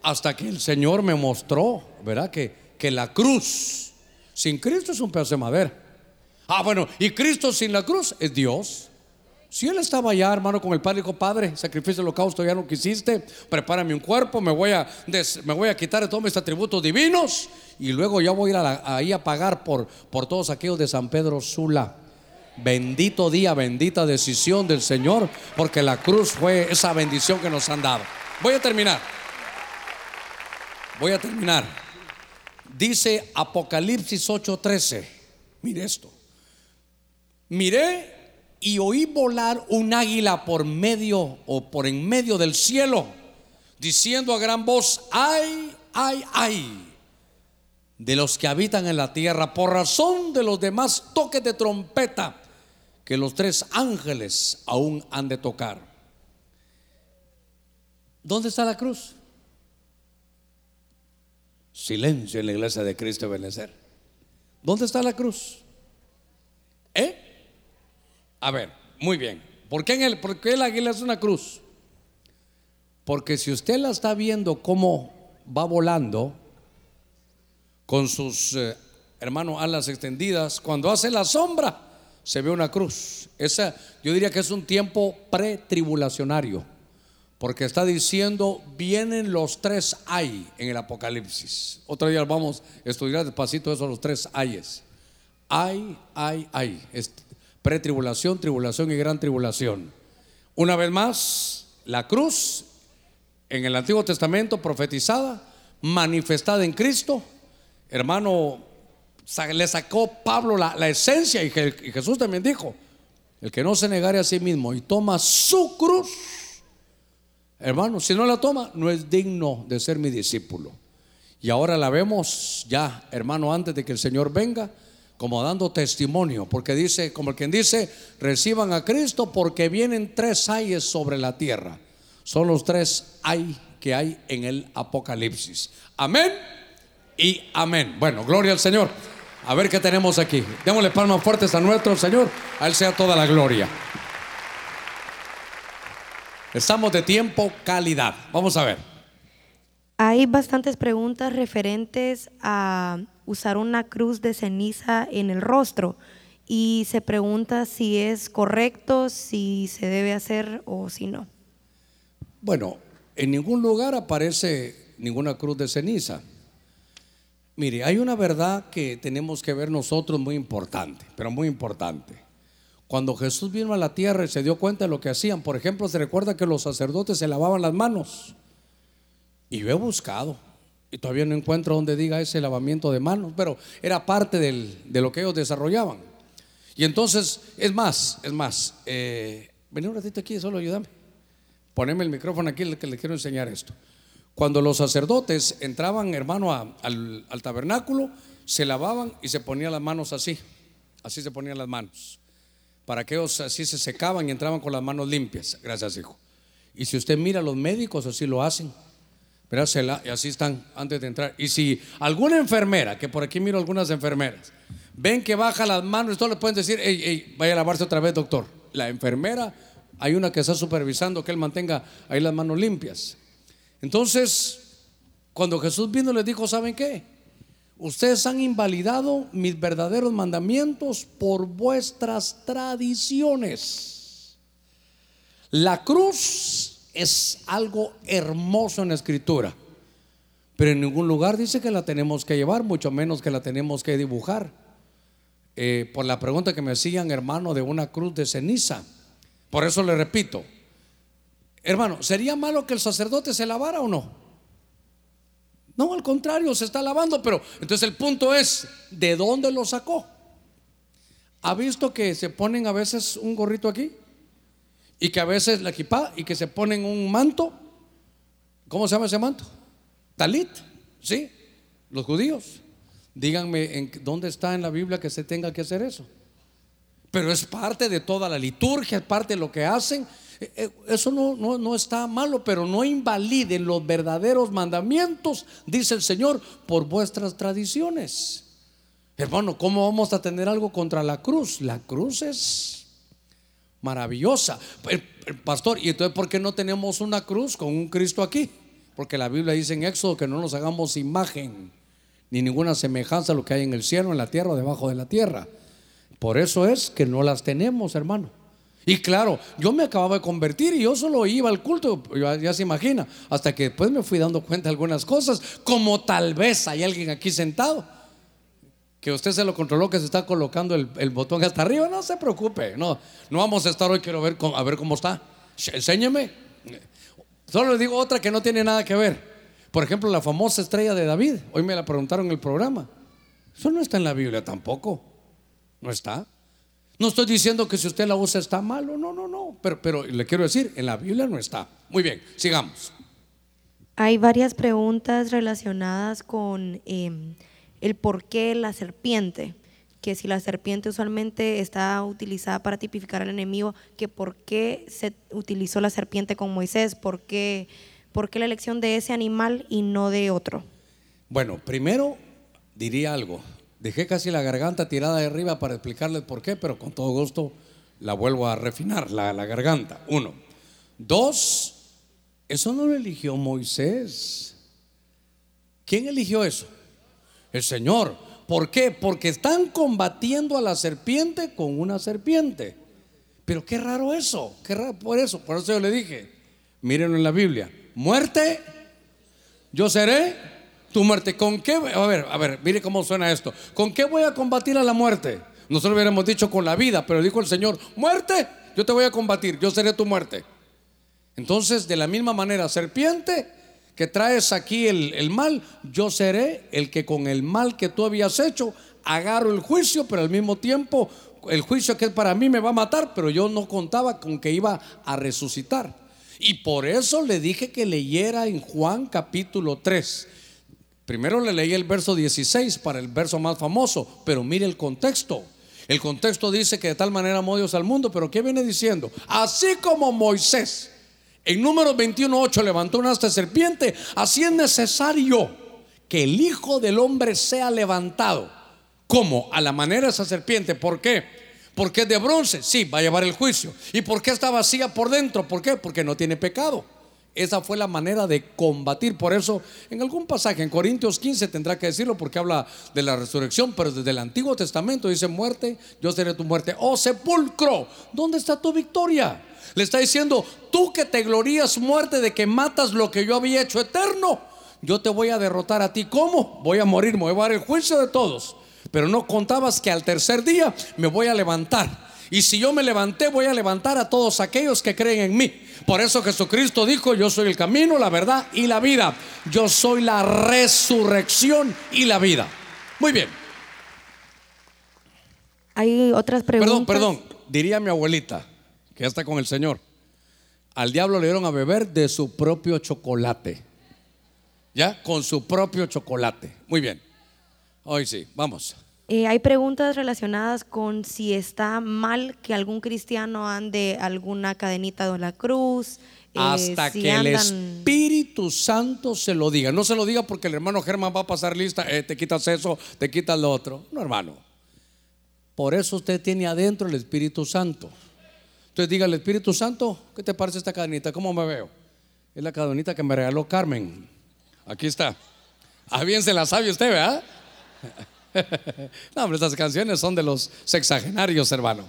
Hasta que el Señor me mostró, ¿verdad? Que, que la cruz sin Cristo es un pedazo de madera. Ah, bueno, y Cristo sin la cruz es Dios. Si él estaba allá, hermano, con el padre, dijo, padre, sacrificio del holocausto ya no quisiste, prepárame un cuerpo, me voy a, me voy a quitar de todos mis atributos divinos y luego ya voy a ir ahí a pagar por, por todos aquellos de San Pedro Sula. Bendito día, bendita decisión del Señor, porque la cruz fue esa bendición que nos han dado. Voy a terminar. Voy a terminar. Dice Apocalipsis 8:13. Mire esto. Miré y oí volar un águila por medio o por en medio del cielo, diciendo a gran voz, ay, ay, ay, de los que habitan en la tierra, por razón de los demás toques de trompeta que los tres ángeles aún han de tocar. ¿Dónde está la cruz? Silencio en la iglesia de Cristo Benecer. ¿Dónde está la cruz? ¿Eh? A ver, muy bien. ¿Por qué, el, el águila es una cruz? Porque si usted la está viendo cómo va volando con sus eh, hermanos alas extendidas, cuando hace la sombra se ve una cruz. Esa, yo diría que es un tiempo pretribulacionario, porque está diciendo vienen los tres hay en el Apocalipsis. Otro día vamos a estudiar despacito eso, los tres ayes. Hay, hay, hay pretribulación, tribulación y gran tribulación. Una vez más, la cruz en el Antiguo Testamento profetizada, manifestada en Cristo, hermano, le sacó Pablo la, esencia y, Jesús también dijo, el que no se negare a sí mismo y toma su cruz, hermano, si no la toma, no es digno de ser mi discípulo. Y ahora la vemos ya, hermano, antes de que el Señor venga como dando testimonio, porque dice, como el quien dice, reciban a Cristo porque vienen tres ayes sobre la tierra. Son los tres hay que hay en el Apocalipsis. Amén y amén. Bueno, gloria al Señor. A ver qué tenemos aquí. Démosle palmas fuertes a nuestro Señor. A Él sea toda la gloria. Estamos de tiempo calidad. Vamos a ver. Hay bastantes preguntas referentes a usar una cruz de ceniza en el rostro y se pregunta si es correcto, si se debe hacer o si no. Bueno, en ningún lugar aparece ninguna cruz de ceniza. Mire, hay una verdad que tenemos que ver nosotros muy importante, pero muy importante. Cuando Jesús vino a la tierra y se dio cuenta de lo que hacían, por ejemplo, se recuerda que los sacerdotes se lavaban las manos. Y yo he buscado y todavía no encuentro donde diga ese lavamiento de manos, pero era parte de lo que ellos desarrollaban. Y entonces, es más, es más, eh, vení un ratito aquí, solo ayúdame. Poneme el micrófono aquí que le quiero enseñar esto. Cuando los sacerdotes entraban, hermano, al, al, tabernáculo, se lavaban y se ponían las manos así. Así se ponían las manos. Para que ellos así se secaban y entraban con las manos limpias. Gracias, hijo. Y si usted mira, los médicos así lo hacen. Y así están antes de entrar. Y si alguna enfermera, que por aquí miro algunas enfermeras, ven que baja las manos, esto le pueden decir, hey, vaya a lavarse otra vez, doctor. La enfermera, hay una que está supervisando que él mantenga ahí las manos limpias. Entonces, cuando Jesús vino les dijo, ¿saben qué? Ustedes han invalidado mis verdaderos mandamientos por vuestras tradiciones. La cruz es algo hermoso en la escritura, pero en ningún lugar dice que la tenemos que llevar, mucho menos que la tenemos que dibujar. Eh, por la pregunta que me hacían, hermano, de una cruz de ceniza. Por eso le repito, hermano, ¿sería malo que el sacerdote se lavara o no? No, al contrario, se está lavando, pero entonces el punto es, ¿de dónde lo sacó? ¿Ha visto que se ponen a veces un gorrito aquí? Y que a veces la equipa y que se ponen un manto. ¿Cómo se llama ese manto? Talit, ¿sí? Los judíos. Díganme en dónde está en la Biblia que se tenga que hacer eso. Pero es parte de toda la liturgia, es parte de lo que hacen. Eh, eso no, no, no está malo, pero no invaliden los verdaderos mandamientos, dice el Señor, por vuestras tradiciones. Hermano, ¿cómo vamos a tener algo contra la cruz? La cruz es maravillosa. pastor, ¿y entonces por qué no tenemos una cruz con un Cristo aquí? Porque la Biblia dice en Éxodo que no nos hagamos imagen ni ninguna semejanza a lo que hay en el cielo, en la tierra o debajo de la tierra. Por eso es que no las tenemos, hermano. Y claro, yo me acababa de convertir y yo solo iba al culto, ya, se imagina, hasta que después me fui dando cuenta de algunas cosas, como tal vez hay alguien aquí sentado, que usted se lo controló, que se está colocando el, botón hasta arriba, no se preocupe, no, no vamos a estar hoy, quiero ver, a ver cómo está. Enséñeme. Solo le digo otra que no tiene nada que ver. Por ejemplo, la famosa estrella de David. Hoy me la preguntaron en el programa. Eso no está en la Biblia tampoco. No está. No estoy diciendo que si usted la usa está malo. No, no, no. Pero, pero le quiero decir, en la Biblia no está. Muy bien, sigamos. Hay varias preguntas relacionadas con em, el por qué la serpiente. Que si la serpiente usualmente está utilizada para tipificar al enemigo, que por qué se utilizó la serpiente con Moisés, por qué ¿por qué la elección de ese animal y no de otro? Bueno, primero diría algo. Dejé casi la garganta tirada de arriba para explicarles por qué, pero con todo gusto la vuelvo a refinar, la, la garganta. Uno. Dos, eso no lo eligió Moisés. ¿Quién eligió eso? El Señor. ¿Por qué? Porque están combatiendo a la serpiente con una serpiente. Pero qué raro eso, qué raro por eso. Por eso yo le dije, mírenlo en la Biblia muerte, yo seré tu muerte. ¿Con qué? A ver, a ver, mire cómo suena esto. ¿Con qué voy a combatir a la muerte? Nosotros hubiéramos dicho con la vida, pero dijo el Señor, muerte, yo te voy a combatir, yo seré tu muerte. Entonces, de la misma manera, serpiente, que traes aquí el, el, mal, yo seré el que con el mal que tú habías hecho, agarro el juicio, pero al mismo tiempo, el juicio que para mí me va a matar, pero yo no contaba con que iba a resucitar. Y por eso le dije que leyera en Juan capítulo 3. Primero le leí el verso 16 para el verso más famoso, pero mire el contexto. El contexto dice que de tal manera amó Dios al mundo, pero ¿qué viene diciendo? Así como Moisés en número 21.8 levantó una hasta serpiente, así es necesario que el Hijo del Hombre sea levantado. como A la manera de esa serpiente. ¿Por qué? ¿Por qué es de bronce? Sí, va a llevar el juicio. ¿Y por qué está vacía por dentro? ¿Por qué? Porque no tiene pecado. Esa fue la manera de combatir. Por eso, en algún pasaje, en Corintios 15, tendrá que decirlo porque habla de la resurrección, pero desde el Antiguo Testamento dice muerte, yo seré tu muerte. Oh sepulcro, ¿dónde está tu victoria? Le está diciendo, tú que te glorías muerte de que matas lo que yo había hecho eterno, yo te voy a derrotar a ti. ¿Cómo? Voy a morir, me voy a dar el juicio de todos pero no contabas que al tercer día me voy a levantar. Y si yo me levanté, voy a levantar a todos aquellos que creen en mí. Por eso Jesucristo dijo, yo soy el camino, la verdad y la vida. Yo soy la resurrección y la vida. Muy bien. Hay otras preguntas. Perdón, perdón. Diría mi abuelita, que ya está con el Señor. Al diablo le dieron a beber de su propio chocolate. ¿Ya? Con su propio chocolate. Muy bien. Hoy sí, vamos. Eh, hay preguntas relacionadas con si está mal que algún cristiano ande alguna cadenita de la cruz. Eh, Hasta que el Espíritu Santo se lo diga. No se lo diga porque el hermano Germán va a pasar lista, eh, te quitas eso, te quitas lo otro. No, hermano. Por eso usted tiene adentro el Espíritu Santo. Entonces diga al Espíritu Santo, ¿qué te parece esta cadenita? ¿Cómo me veo? Es la cadenita que me regaló Carmen. Aquí está. Ah, bien se la sabe usted, ¿verdad? <laughs> no, hombre, estas canciones son de los sexagenarios, hermano.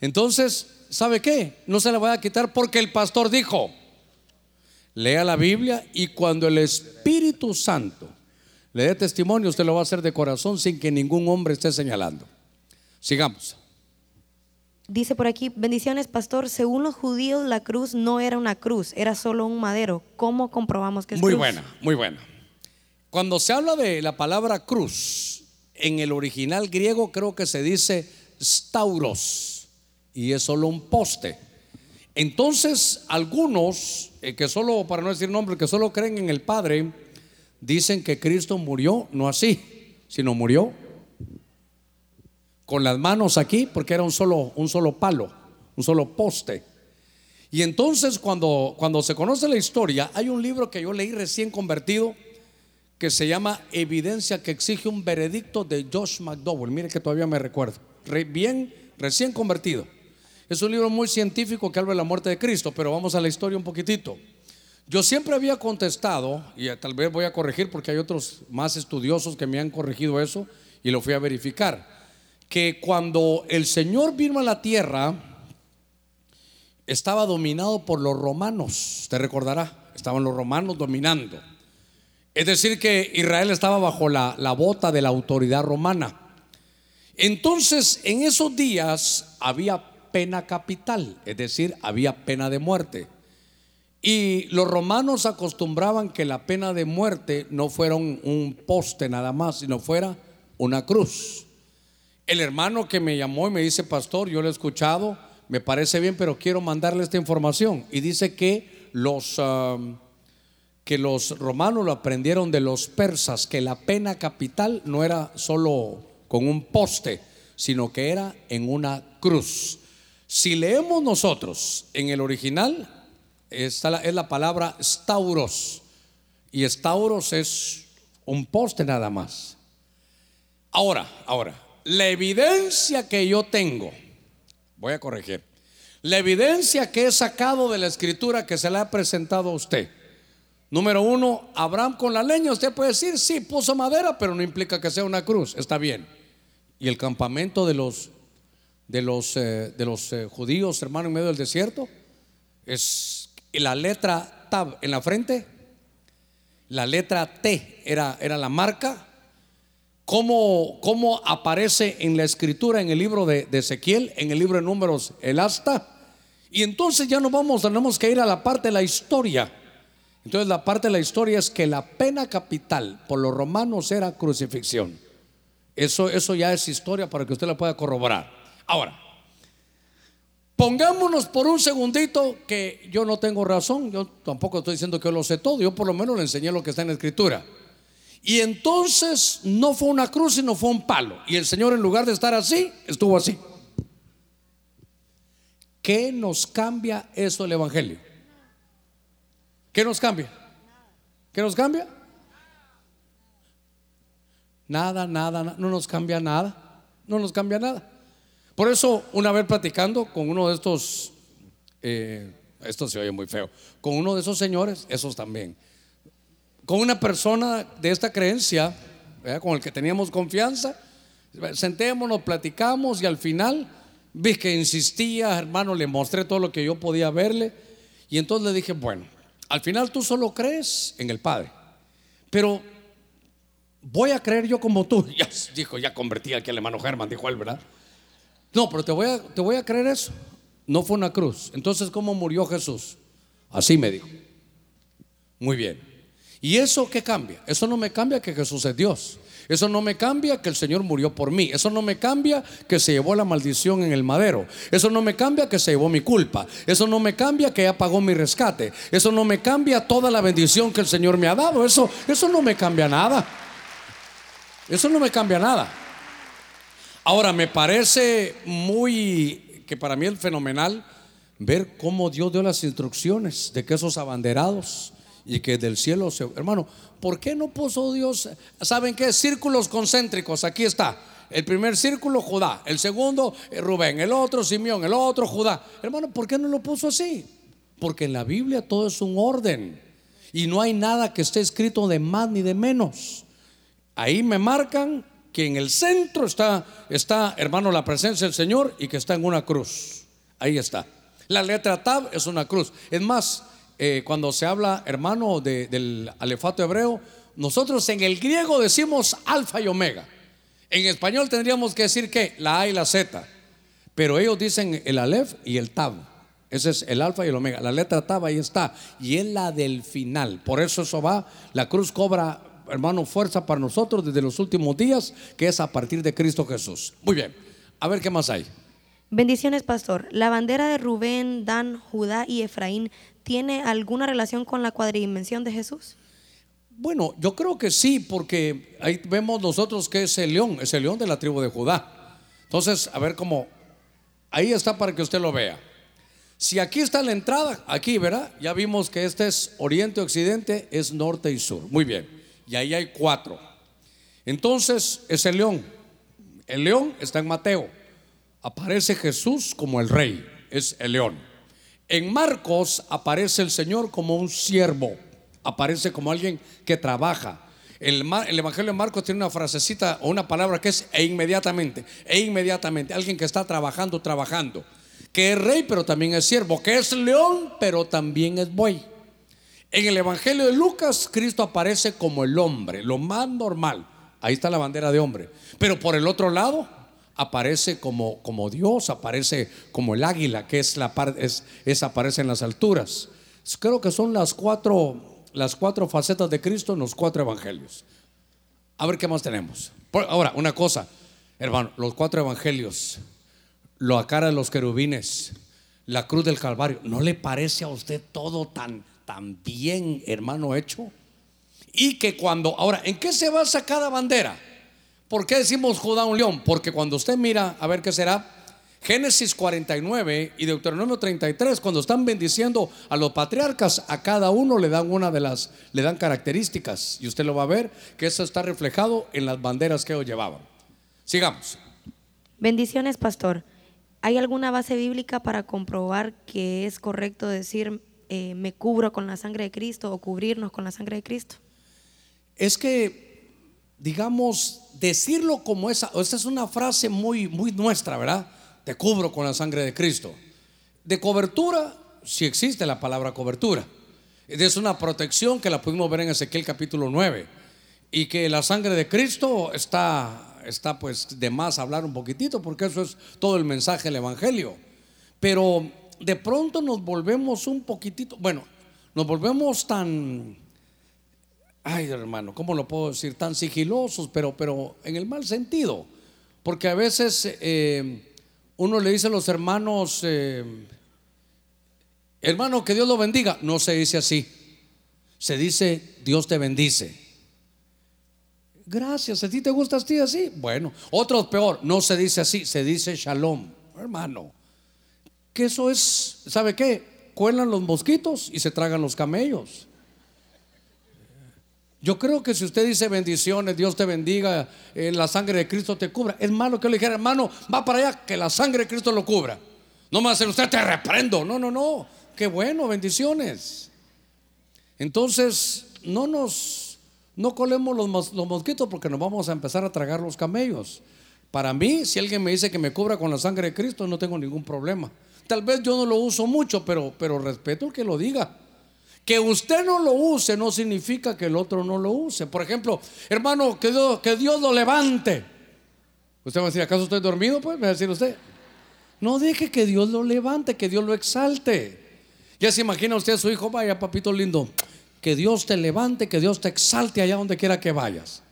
Entonces, ¿sabe qué? No se la voy a quitar porque el pastor dijo, lea la Biblia y cuando el Espíritu Santo le dé testimonio, usted lo va a hacer de corazón sin que ningún hombre esté señalando. Sigamos. Dice por aquí, bendiciones, pastor. Según los judíos, la cruz no era una cruz, era solo un madero. ¿Cómo comprobamos que es Muy cruz? buena, muy buena. Cuando se habla de la palabra cruz, en el original griego creo que se dice stauros y es solo un poste. Entonces, algunos eh, que solo, para no decir nombre, que solo creen en el Padre, dicen que Cristo murió, no así, sino murió con las manos aquí, porque era un solo, un solo palo, un solo poste. Y entonces cuando, cuando se conoce la historia, hay un libro que yo leí recién convertido que se llama Evidencia que exige un veredicto de Josh McDowell. Mire que todavía me recuerdo. Re- bien, recién convertido. Es un libro muy científico que habla de la muerte de Cristo, pero vamos a la historia un poquitito. Yo siempre había contestado, y tal vez voy a corregir porque hay otros más estudiosos que me han corregido eso y lo fui a verificar, que cuando el Señor vino a la tierra, estaba dominado por los romanos, te recordará, estaban los romanos dominando. Es decir, que Israel estaba bajo la, la bota de la autoridad romana. Entonces, en esos días había pena capital, es decir, había pena de muerte. Y los romanos acostumbraban que la pena de muerte no fuera un, poste nada más, sino fuera una cruz. El hermano que me llamó y me dice, pastor, yo lo he escuchado, me parece bien, pero quiero mandarle esta información. Y dice que los, ah, que los romanos lo aprendieron de los persas, que la pena capital no era solo con un poste, sino que era en una cruz. Si leemos nosotros en el original, está la- es la palabra stauros, y stauros es un poste nada más. Ahora, ahora, la evidencia que yo tengo, voy a corregir, la evidencia que he sacado de la escritura que se le ha presentado a usted. Número uno, Abraham con la leña, usted puede decir, sí, puso madera, pero no implica que sea una cruz, está bien. Y el campamento de los, de los, eh, de los eh, judíos, hermano, en medio del desierto, es la letra Tab en la frente, la letra T era, era la marca. ¿Cómo, cómo aparece en la escritura, en el libro de, de Ezequiel, en el libro de números, el asta? Y entonces ya nos vamos, tenemos que ir a la parte de la historia. Entonces la parte de la historia es que la pena capital por los romanos era crucifixión. Eso, eso ya es historia para que usted la pueda corroborar. Ahora, pongámonos por un segundito que yo no tengo razón, yo tampoco estoy diciendo que yo lo sé todo, yo por lo menos le enseñé lo que está en la escritura. Y entonces no fue una cruz, sino fue un palo. Y el Señor en lugar de estar así, estuvo así. ¿Qué nos cambia eso el Evangelio? ¿Qué nos cambia? ¿Qué nos cambia? Nada, nada, na- no nos cambia nada. No nos cambia nada. Por eso, una vez platicando con uno de estos, eh, esto se oye muy feo, con uno de esos señores, esos también, con una persona de esta creencia, con el que teníamos confianza, sentémonos, platicamos y al final vi que insistía, hermano, le mostré todo lo que yo podía verle y entonces le dije, bueno, al final tú solo crees en el Padre, pero voy a creer yo como tú. <laughs> Ya dijo, ya convertí aquí al hermano Germán, dijo él, ¿verdad? No, pero te voy a, te voy a creer eso. No fue una cruz. Entonces, ¿cómo murió Jesús? Así me dijo. Muy bien. ¿Y eso qué cambia? Eso no me cambia que Jesús es Dios. Eso no me cambia que el Señor murió por mí. Eso no me cambia que se llevó la maldición en el madero. Eso no me cambia que se llevó mi culpa. Eso no me cambia que ya pagó mi rescate. Eso no me cambia toda la bendición que el Señor me ha dado. Eso, eso no me cambia nada. Eso no me cambia nada. Ahora, me parece muy, que para mí es fenomenal ver cómo Dios dio las instrucciones de que esos abanderados y que del cielo se... Hermano, ¿por qué no puso Dios, saben qué? Círculos concéntricos, aquí está. El primer círculo, Judá. El segundo, eh, Rubén. El otro, Simeón. El otro, Judá. Hermano, ¿por qué no lo puso así? Porque en la Biblia todo es un orden. Y no hay nada que esté escrito de más ni de menos. Ahí me marcan que en el centro está, está, hermano, la presencia del Señor y que está en una cruz. Ahí está. La letra Tab es una cruz. Es más, eh, cuando se habla, hermano, del alefato hebreo, nosotros en el griego decimos alfa y omega. En español tendríamos que decir que la A y la Z. Pero ellos dicen el alef y el tab. Ese es el alfa y el omega. La letra tab ahí está. Y es la del final. Por eso eso va. La cruz cobra, hermano, fuerza para nosotros desde los últimos días, que es a partir de Cristo Jesús. Muy bien. A ver qué más hay. Bendiciones, pastor. ¿La bandera de Rubén, Dan, Judá y Efraín tiene alguna relación con la cuadridimensión de Jesús? Bueno, yo creo que sí, porque ahí vemos nosotros que es el león, es el león de la tribu de Judá. Entonces, a ver cómo, ahí está para que usted lo vea. Si aquí está la entrada, aquí, ¿verdad? Ya vimos que este es oriente, occidente, es norte y sur. Muy bien. Y ahí hay cuatro. Entonces, es el león. El león está en Mateo aparece Jesús como el rey, es el león. En Marcos aparece el Señor como un siervo, aparece como alguien que trabaja. El, Evangelio de Marcos tiene una frasecita o una palabra que es e inmediatamente, e inmediatamente, alguien que está trabajando, trabajando, que es rey pero también es siervo, que es león pero también es buey. En el Evangelio de Lucas, Cristo aparece como el hombre, lo más normal. Ahí está la bandera de hombre. Pero por el otro lado, aparece como, como Dios, aparece como el águila, que es la parte, es, aparece en las alturas. Creo que son las cuatro, las cuatro facetas de Cristo en los cuatro evangelios. A ver qué más tenemos. Ahora, una cosa, hermano, los cuatro evangelios, lo cara de los querubines, la cruz del Calvario, ¿no le parece a usted todo tan, tan bien, hermano, hecho? Y que cuando, ahora, ¿en qué se basa cada bandera? ¿Por qué decimos Judá un león? Porque cuando usted mira, a ver qué será, Génesis 49 y Deuteronomio 33, cuando están bendiciendo a los patriarcas, a cada uno le dan una de las, le dan características. Y usted lo va a ver, que eso está reflejado en las banderas que ellos llevaban. Sigamos. Bendiciones, pastor. ¿Hay alguna base bíblica para comprobar que es correcto decir eh, me cubro con la sangre de Cristo o cubrirnos con la sangre de Cristo? Es que digamos, decirlo como esa. Esta es una frase muy, muy nuestra, ¿verdad? Te cubro con la sangre de Cristo. De cobertura, si existe la palabra cobertura. Es una protección que la pudimos ver en Ezequiel capítulo 9. Y que la sangre de Cristo está, está pues de más hablar un poquitito, porque eso es todo el mensaje del Evangelio. Pero de pronto nos volvemos un poquitito, bueno, nos volvemos tan ay hermano, ¿cómo lo puedo decir? Tan sigilosos, pero, pero en el mal sentido. Porque a veces eh, uno le dice a los hermanos, eh, hermano, que Dios lo bendiga. No se dice así. Se dice, Dios te bendice. Gracias, ¿a ti te gusta así así? Bueno, otro peor, no se dice así, se dice shalom, hermano. Que eso es, ¿sabe qué? Cuelan los mosquitos y se tragan los camellos. Yo creo que si usted dice bendiciones, Dios te bendiga, eh, la sangre de Cristo te cubra. Es malo que yo le dijera, hermano, va para allá, que la sangre de Cristo lo cubra. No me hacer usted te reprendo. No, no, no. Qué bueno, bendiciones. Entonces, no nos, no colemos los, los mosquitos porque nos vamos a empezar a tragar los camellos. Para mí, si alguien me dice que me cubra con la sangre de Cristo, no tengo ningún problema. Tal vez yo no lo uso mucho, pero, pero respeto el que lo diga. Que usted no lo use no significa que el otro no lo use. Por ejemplo, hermano, que Dios, que Dios lo levante. Usted va a decir, ¿acaso estoy dormido? Pues me va a decir usted. No deje que Dios lo levante, que Dios lo exalte. Ya se imagina usted a su hijo, vaya papito lindo, que Dios te levante, que Dios te exalte allá donde quiera que vayas.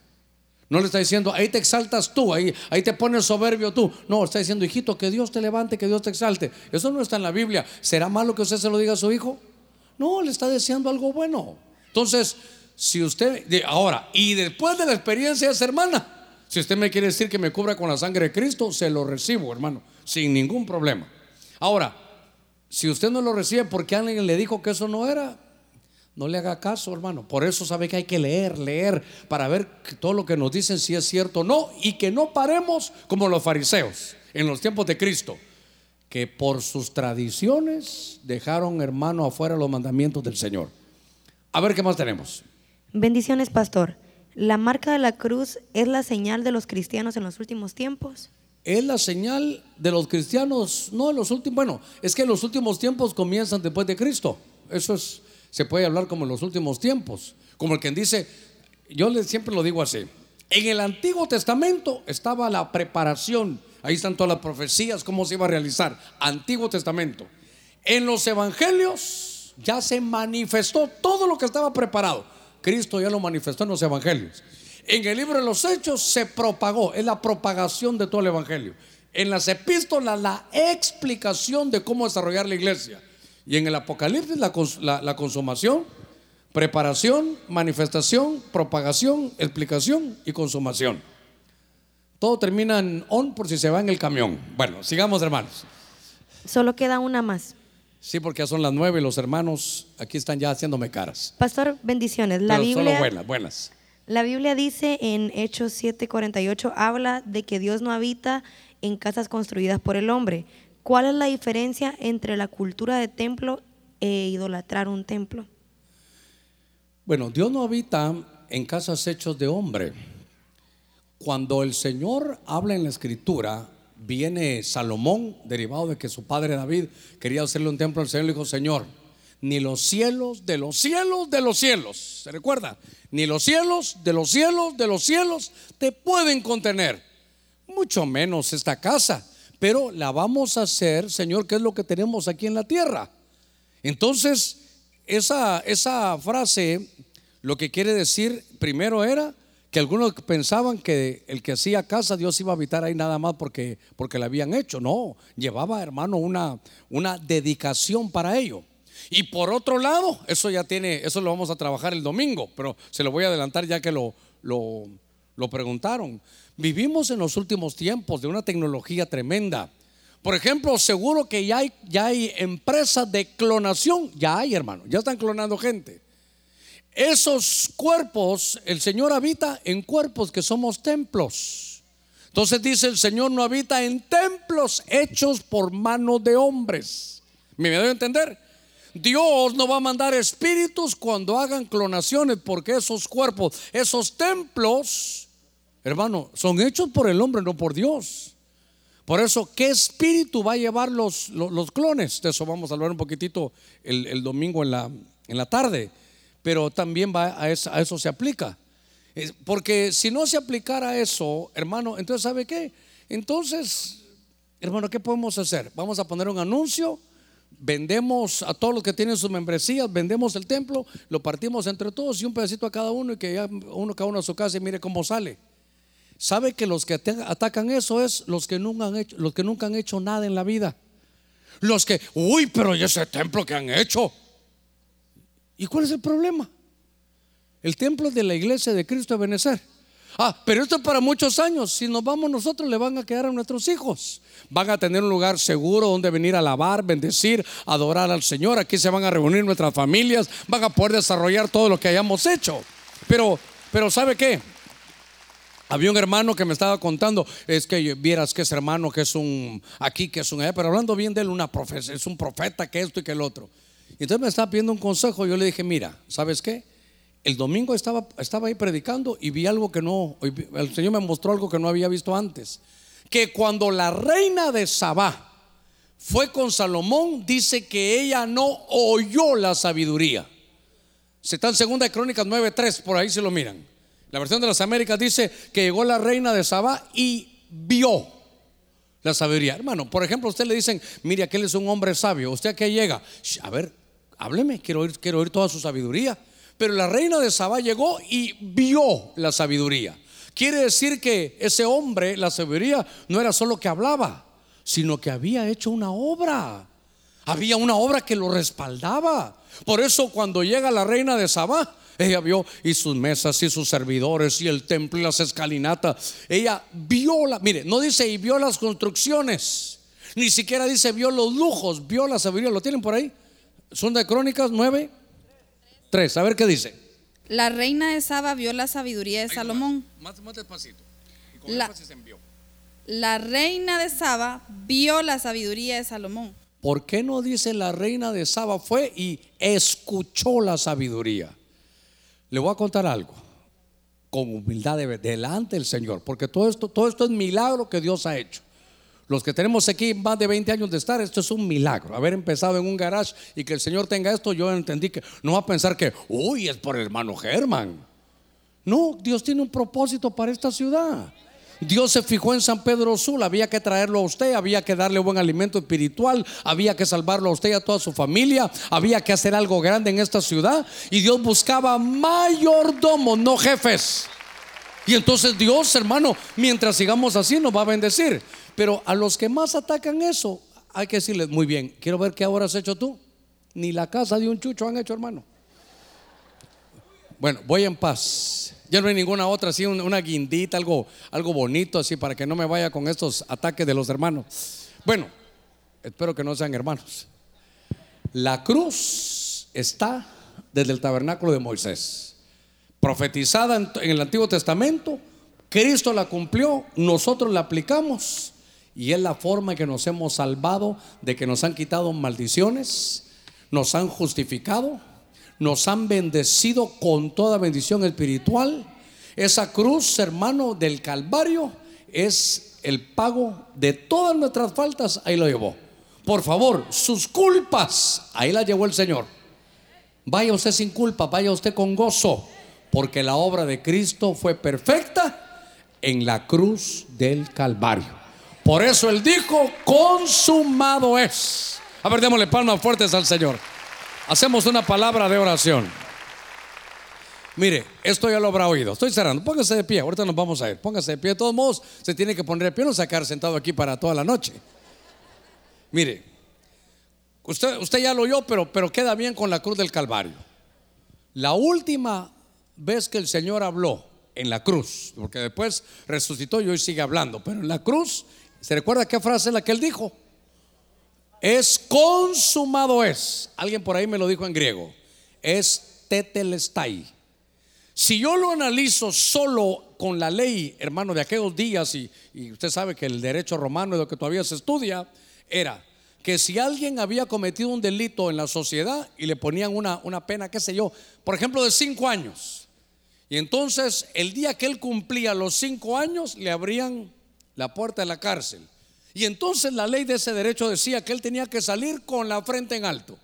No le está diciendo, ahí te exaltas tú, ahí, ahí te pones soberbio tú. No, está diciendo, hijito, que Dios te levante, que Dios te exalte. Eso no está en la Biblia. ¿Será malo que usted se lo diga a su hijo? No, le está deseando algo bueno. Entonces, si usted, ahora, y después de la experiencia de esa hermana, si usted me quiere decir que me cubra con la sangre de Cristo, se lo recibo, hermano, sin ningún problema. Ahora, si usted no lo recibe porque alguien le dijo que eso no era, no le haga caso, hermano. Por eso sabe que hay que leer, leer, para ver todo lo que nos dicen si es cierto o no, y que no paremos como los fariseos en los tiempos de Cristo que por sus tradiciones dejaron, hermano, afuera los mandamientos del Señor. A ver qué más tenemos. Bendiciones, pastor. ¿La marca de la cruz es la señal de los cristianos en los últimos tiempos? Es la señal de los cristianos, no en los últimos, bueno, es que los últimos tiempos comienzan después de Cristo. Eso es, se puede hablar como en los últimos tiempos. Como el quien dice, yo siempre lo digo así, en el Antiguo Testamento estaba la preparación, ahí están todas las profecías, cómo se iba a realizar, Antiguo Testamento. En los Evangelios ya se manifestó todo lo que estaba preparado. Cristo ya lo manifestó en los Evangelios. En el libro de los Hechos se propagó, es la propagación de todo el Evangelio. En las epístolas la explicación de cómo desarrollar la iglesia. Y en el Apocalipsis la, la, la consumación, preparación, manifestación, propagación, explicación y consumación. Todo termina en on por si se va en el camión. Bueno, sigamos hermanos. Solo queda una más. Sí, porque ya son las nueve y los hermanos aquí están ya haciéndome caras. Pastor, bendiciones. La Pero Biblia, solo buenas, buenas. la Biblia dice en Hechos 7:48, habla de que Dios no habita en casas construidas por el hombre. ¿Cuál es la diferencia entre la cultura de templo e idolatrar un templo? Bueno, Dios no habita en casas hechos de hombre. Cuando el Señor habla en la escritura, viene Salomón, derivado de que su padre David quería hacerle un templo al Señor, le dijo, Señor, ni los cielos de los cielos de los cielos, ¿se recuerda? Ni los cielos de los cielos de los cielos te pueden contener, mucho menos esta casa, pero la vamos a hacer, Señor, que es lo que tenemos aquí en la tierra. Entonces, esa, esa frase lo que quiere decir primero era que algunos pensaban que el que hacía casa Dios iba a habitar ahí nada más porque, porque la habían hecho. No, llevaba hermano una, una dedicación para ello. Y por otro lado, eso ya tiene, eso lo vamos a trabajar el domingo, pero se lo voy a adelantar ya que lo, lo, lo preguntaron. Vivimos en los últimos tiempos de una tecnología tremenda. Por ejemplo, seguro que ya hay, ya hay empresas de clonación, ya hay hermano, ya están clonando gente. Esos cuerpos, el Señor habita en cuerpos que somos templos. Entonces dice, el Señor no habita en templos hechos por mano de hombres. ¿Me a entender? Dios no va a mandar espíritus cuando hagan clonaciones, porque esos cuerpos, esos templos, hermano, son hechos por el hombre, no por Dios. Por eso, ¿qué espíritu va a llevar los, los, los clones? De eso vamos a hablar un poquitito el, el domingo en la, en la tarde pero también va a eso, a eso se aplica. Porque si no se aplicara eso, hermano, entonces ¿sabe qué? Entonces, hermano, ¿qué podemos hacer? Vamos a poner un anuncio, vendemos a todos los que tienen sus membresías, vendemos el templo, lo partimos entre todos y un pedacito a cada uno y que ya uno cada uno a su casa y mire cómo sale. ¿Sabe que los que atacan eso es los que nunca han hecho, los que nunca han hecho nada en la vida? Los que, uy, pero ¿y ese templo que han hecho? ¿Y cuál es el problema? El templo de la iglesia de Cristo de Benecer. Ah, pero esto es para muchos años. Si nos vamos nosotros, le van a quedar a nuestros hijos. Van a tener un lugar seguro donde venir a alabar, bendecir, adorar al Señor. Aquí se van a reunir nuestras familias. Van a poder desarrollar todo lo que hayamos hecho. Pero, pero ¿sabe qué? Había un hermano que me estaba contando, es que vieras que ese hermano que es un aquí, que es un pero hablando bien de él, una profeta, es un profeta que esto y que el otro. Y entonces me estaba pidiendo un consejo. Yo le dije, mira, ¿sabes qué? El domingo estaba, estaba ahí predicando y vi algo que no, el Señor me mostró algo que no había visto antes. Que cuando la reina de Sabá fue con Salomón, dice que ella no oyó la sabiduría. Se está en segunda de Crónicas 9.3, por ahí se lo miran. La versión de las Américas dice que llegó la reina de Sabá y vio la sabiduría. Hermano, por ejemplo, usted le dicen, mire, aquel es un hombre sabio. ¿Usted a qué llega? A ver, hábleme, quiero oír, toda su sabiduría. Pero la reina de Sabá llegó y vio la sabiduría. Quiere decir que ese hombre, la sabiduría, no era solo que hablaba, sino que había hecho una obra. Había una obra que lo respaldaba. Por eso cuando llega la reina de Sabá, ella vio y sus mesas y sus servidores y el templo y las escalinatas. Ella vio la, mire, no dice y vio las construcciones, ni siquiera dice vio los lujos, vio la sabiduría. ¿Lo tienen por ahí? Son de Crónicas 9, 3. A ver qué dice. La reina de Saba vio la sabiduría de Salomón. Más, más despacito. Y La- en vio. La reina de Saba vio la sabiduría de Salomón. ¿Por qué no dice la reina de Saba fue y escuchó la sabiduría? Le voy a contar algo con humildad de- delante del Señor, porque todo esto, todo esto es milagro que Dios ha hecho. Los que tenemos aquí más de 20 años de estar, esto es un milagro. Haber empezado en un garage y que el Señor tenga esto, yo entendí que no va a pensar que, uy, es por el hermano Germán. No, Dios tiene un propósito para esta ciudad. Dios se fijó en San Pedro Sula, había que traerlo a usted, había que darle buen alimento espiritual, había que salvarlo a usted y a toda su familia, había que hacer algo grande en esta ciudad y Dios buscaba mayordomos, no jefes. Y entonces Dios, hermano, mientras sigamos así nos va a bendecir. Pero a los que más atacan eso, hay que decirles, muy bien, quiero ver qué ahora has hecho tú. Ni la casa de un chucho han hecho, hermano. Bueno, voy en paz. Ya no hay ninguna otra, así un- una guindita, algo, algo bonito, así para que no me vaya con estos ataques de los hermanos. Bueno, espero que no sean hermanos. La cruz está desde el tabernáculo de Moisés, profetizada en el Antiguo Testamento. Cristo la cumplió, nosotros la aplicamos y es la forma que nos hemos salvado de que nos han quitado maldiciones, nos han justificado, nos han bendecido con toda bendición espiritual. Esa cruz, hermano, del Calvario es el pago de todas nuestras faltas, ahí lo llevó. Por favor, sus culpas, ahí la llevó el Señor. Vaya usted sin culpa, vaya usted con gozo, porque la obra de Cristo fue perfecta en la cruz del Calvario. Por eso Él dijo, consumado es. A ver, démosle palmas fuertes al Señor. Hacemos una palabra de oración. Mire, esto ya lo habrá oído. Estoy cerrando. Póngase de pie. Ahorita nos vamos a ir. Póngase de pie. De todos modos, se tiene que poner de pie. No sacar sentado aquí para toda la noche. Mire, usted, usted ya lo oyó, pero, pero queda bien con la cruz del Calvario. La última vez que el Señor habló en la cruz, porque después resucitó y hoy sigue hablando, pero en la cruz, ¿se recuerda qué frase es la que él dijo? Es consumado es. Alguien por ahí me lo dijo en griego. Es tetelestai. Si yo lo analizo solo con la ley, hermano, de aquellos días, y, usted sabe que el derecho romano es lo que todavía se estudia, era que si alguien había cometido un delito en la sociedad y le ponían una, una pena, qué sé yo, por ejemplo, de cinco años, y entonces el día que él cumplía los cinco años, le abrían la puerta de la cárcel. Y entonces la ley de ese derecho decía que él tenía que salir con la frente en alto.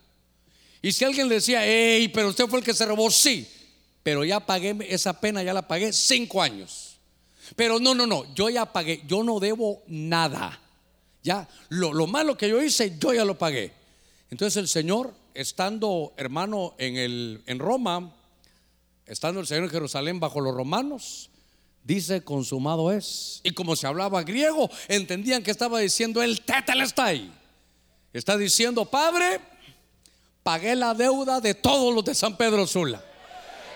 Y si alguien le decía, hey, pero usted fue el que se robó, sí, pero ya pagué esa pena, ya la pagué cinco años. Pero no, no, no, yo ya pagué, yo no debo nada. Ya, lo, lo malo que yo hice, yo ya lo pagué. Entonces el Señor, estando hermano en, el, en Roma, estando el Señor en Jerusalén bajo los romanos, dice consumado es. Y como se hablaba griego, entendían que estaba diciendo el tetelestai. Está diciendo, Padre, pagué la deuda de todos los de San Pedro Sula.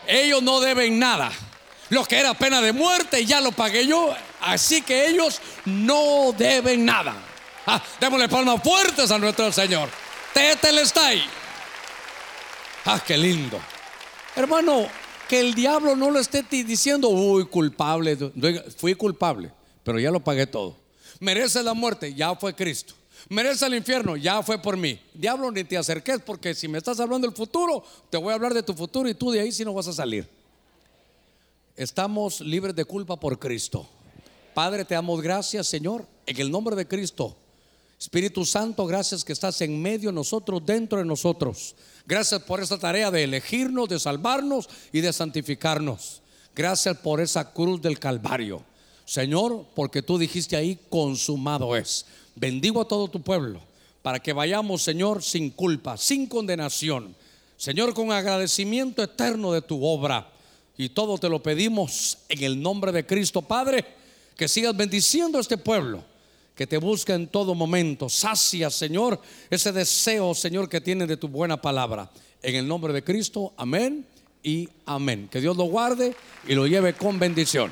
Ellos no deben nada. Lo que era pena de muerte ya lo pagué yo. Así que ellos no deben nada. Ah, démosle palmas fuertes a nuestro Señor. Tetelestai. Ah, qué lindo. Hermano, que el diablo no lo esté diciendo, uy, culpable. Fui culpable, pero ya lo pagué todo. Merece la muerte, ya fue Cristo. Merece el infierno, ya fue por mí. Diablo, ni te acerques, porque si me estás hablando del futuro, te voy a hablar de tu futuro y tú de ahí si no vas a salir. Estamos libres de culpa por Cristo. Padre, te damos gracias, Señor, en el nombre de Cristo. Espíritu Santo, gracias que estás en medio de nosotros, dentro de nosotros. Gracias por esta tarea de elegirnos, de salvarnos y de santificarnos. Gracias por esa cruz del Calvario. Señor, porque tú dijiste ahí, consumado es. Bendigo a todo tu pueblo para que vayamos, Señor, sin culpa, sin condenación. Señor, con agradecimiento eterno de tu obra. Y todo te lo pedimos en el nombre de Cristo, Padre, que sigas bendiciendo a este pueblo que te busca en todo momento. Sacia, Señor, ese deseo, Señor, que tiene de tu buena palabra. En el nombre de Cristo, amén y amén. Que Dios lo guarde y lo lleve con bendición.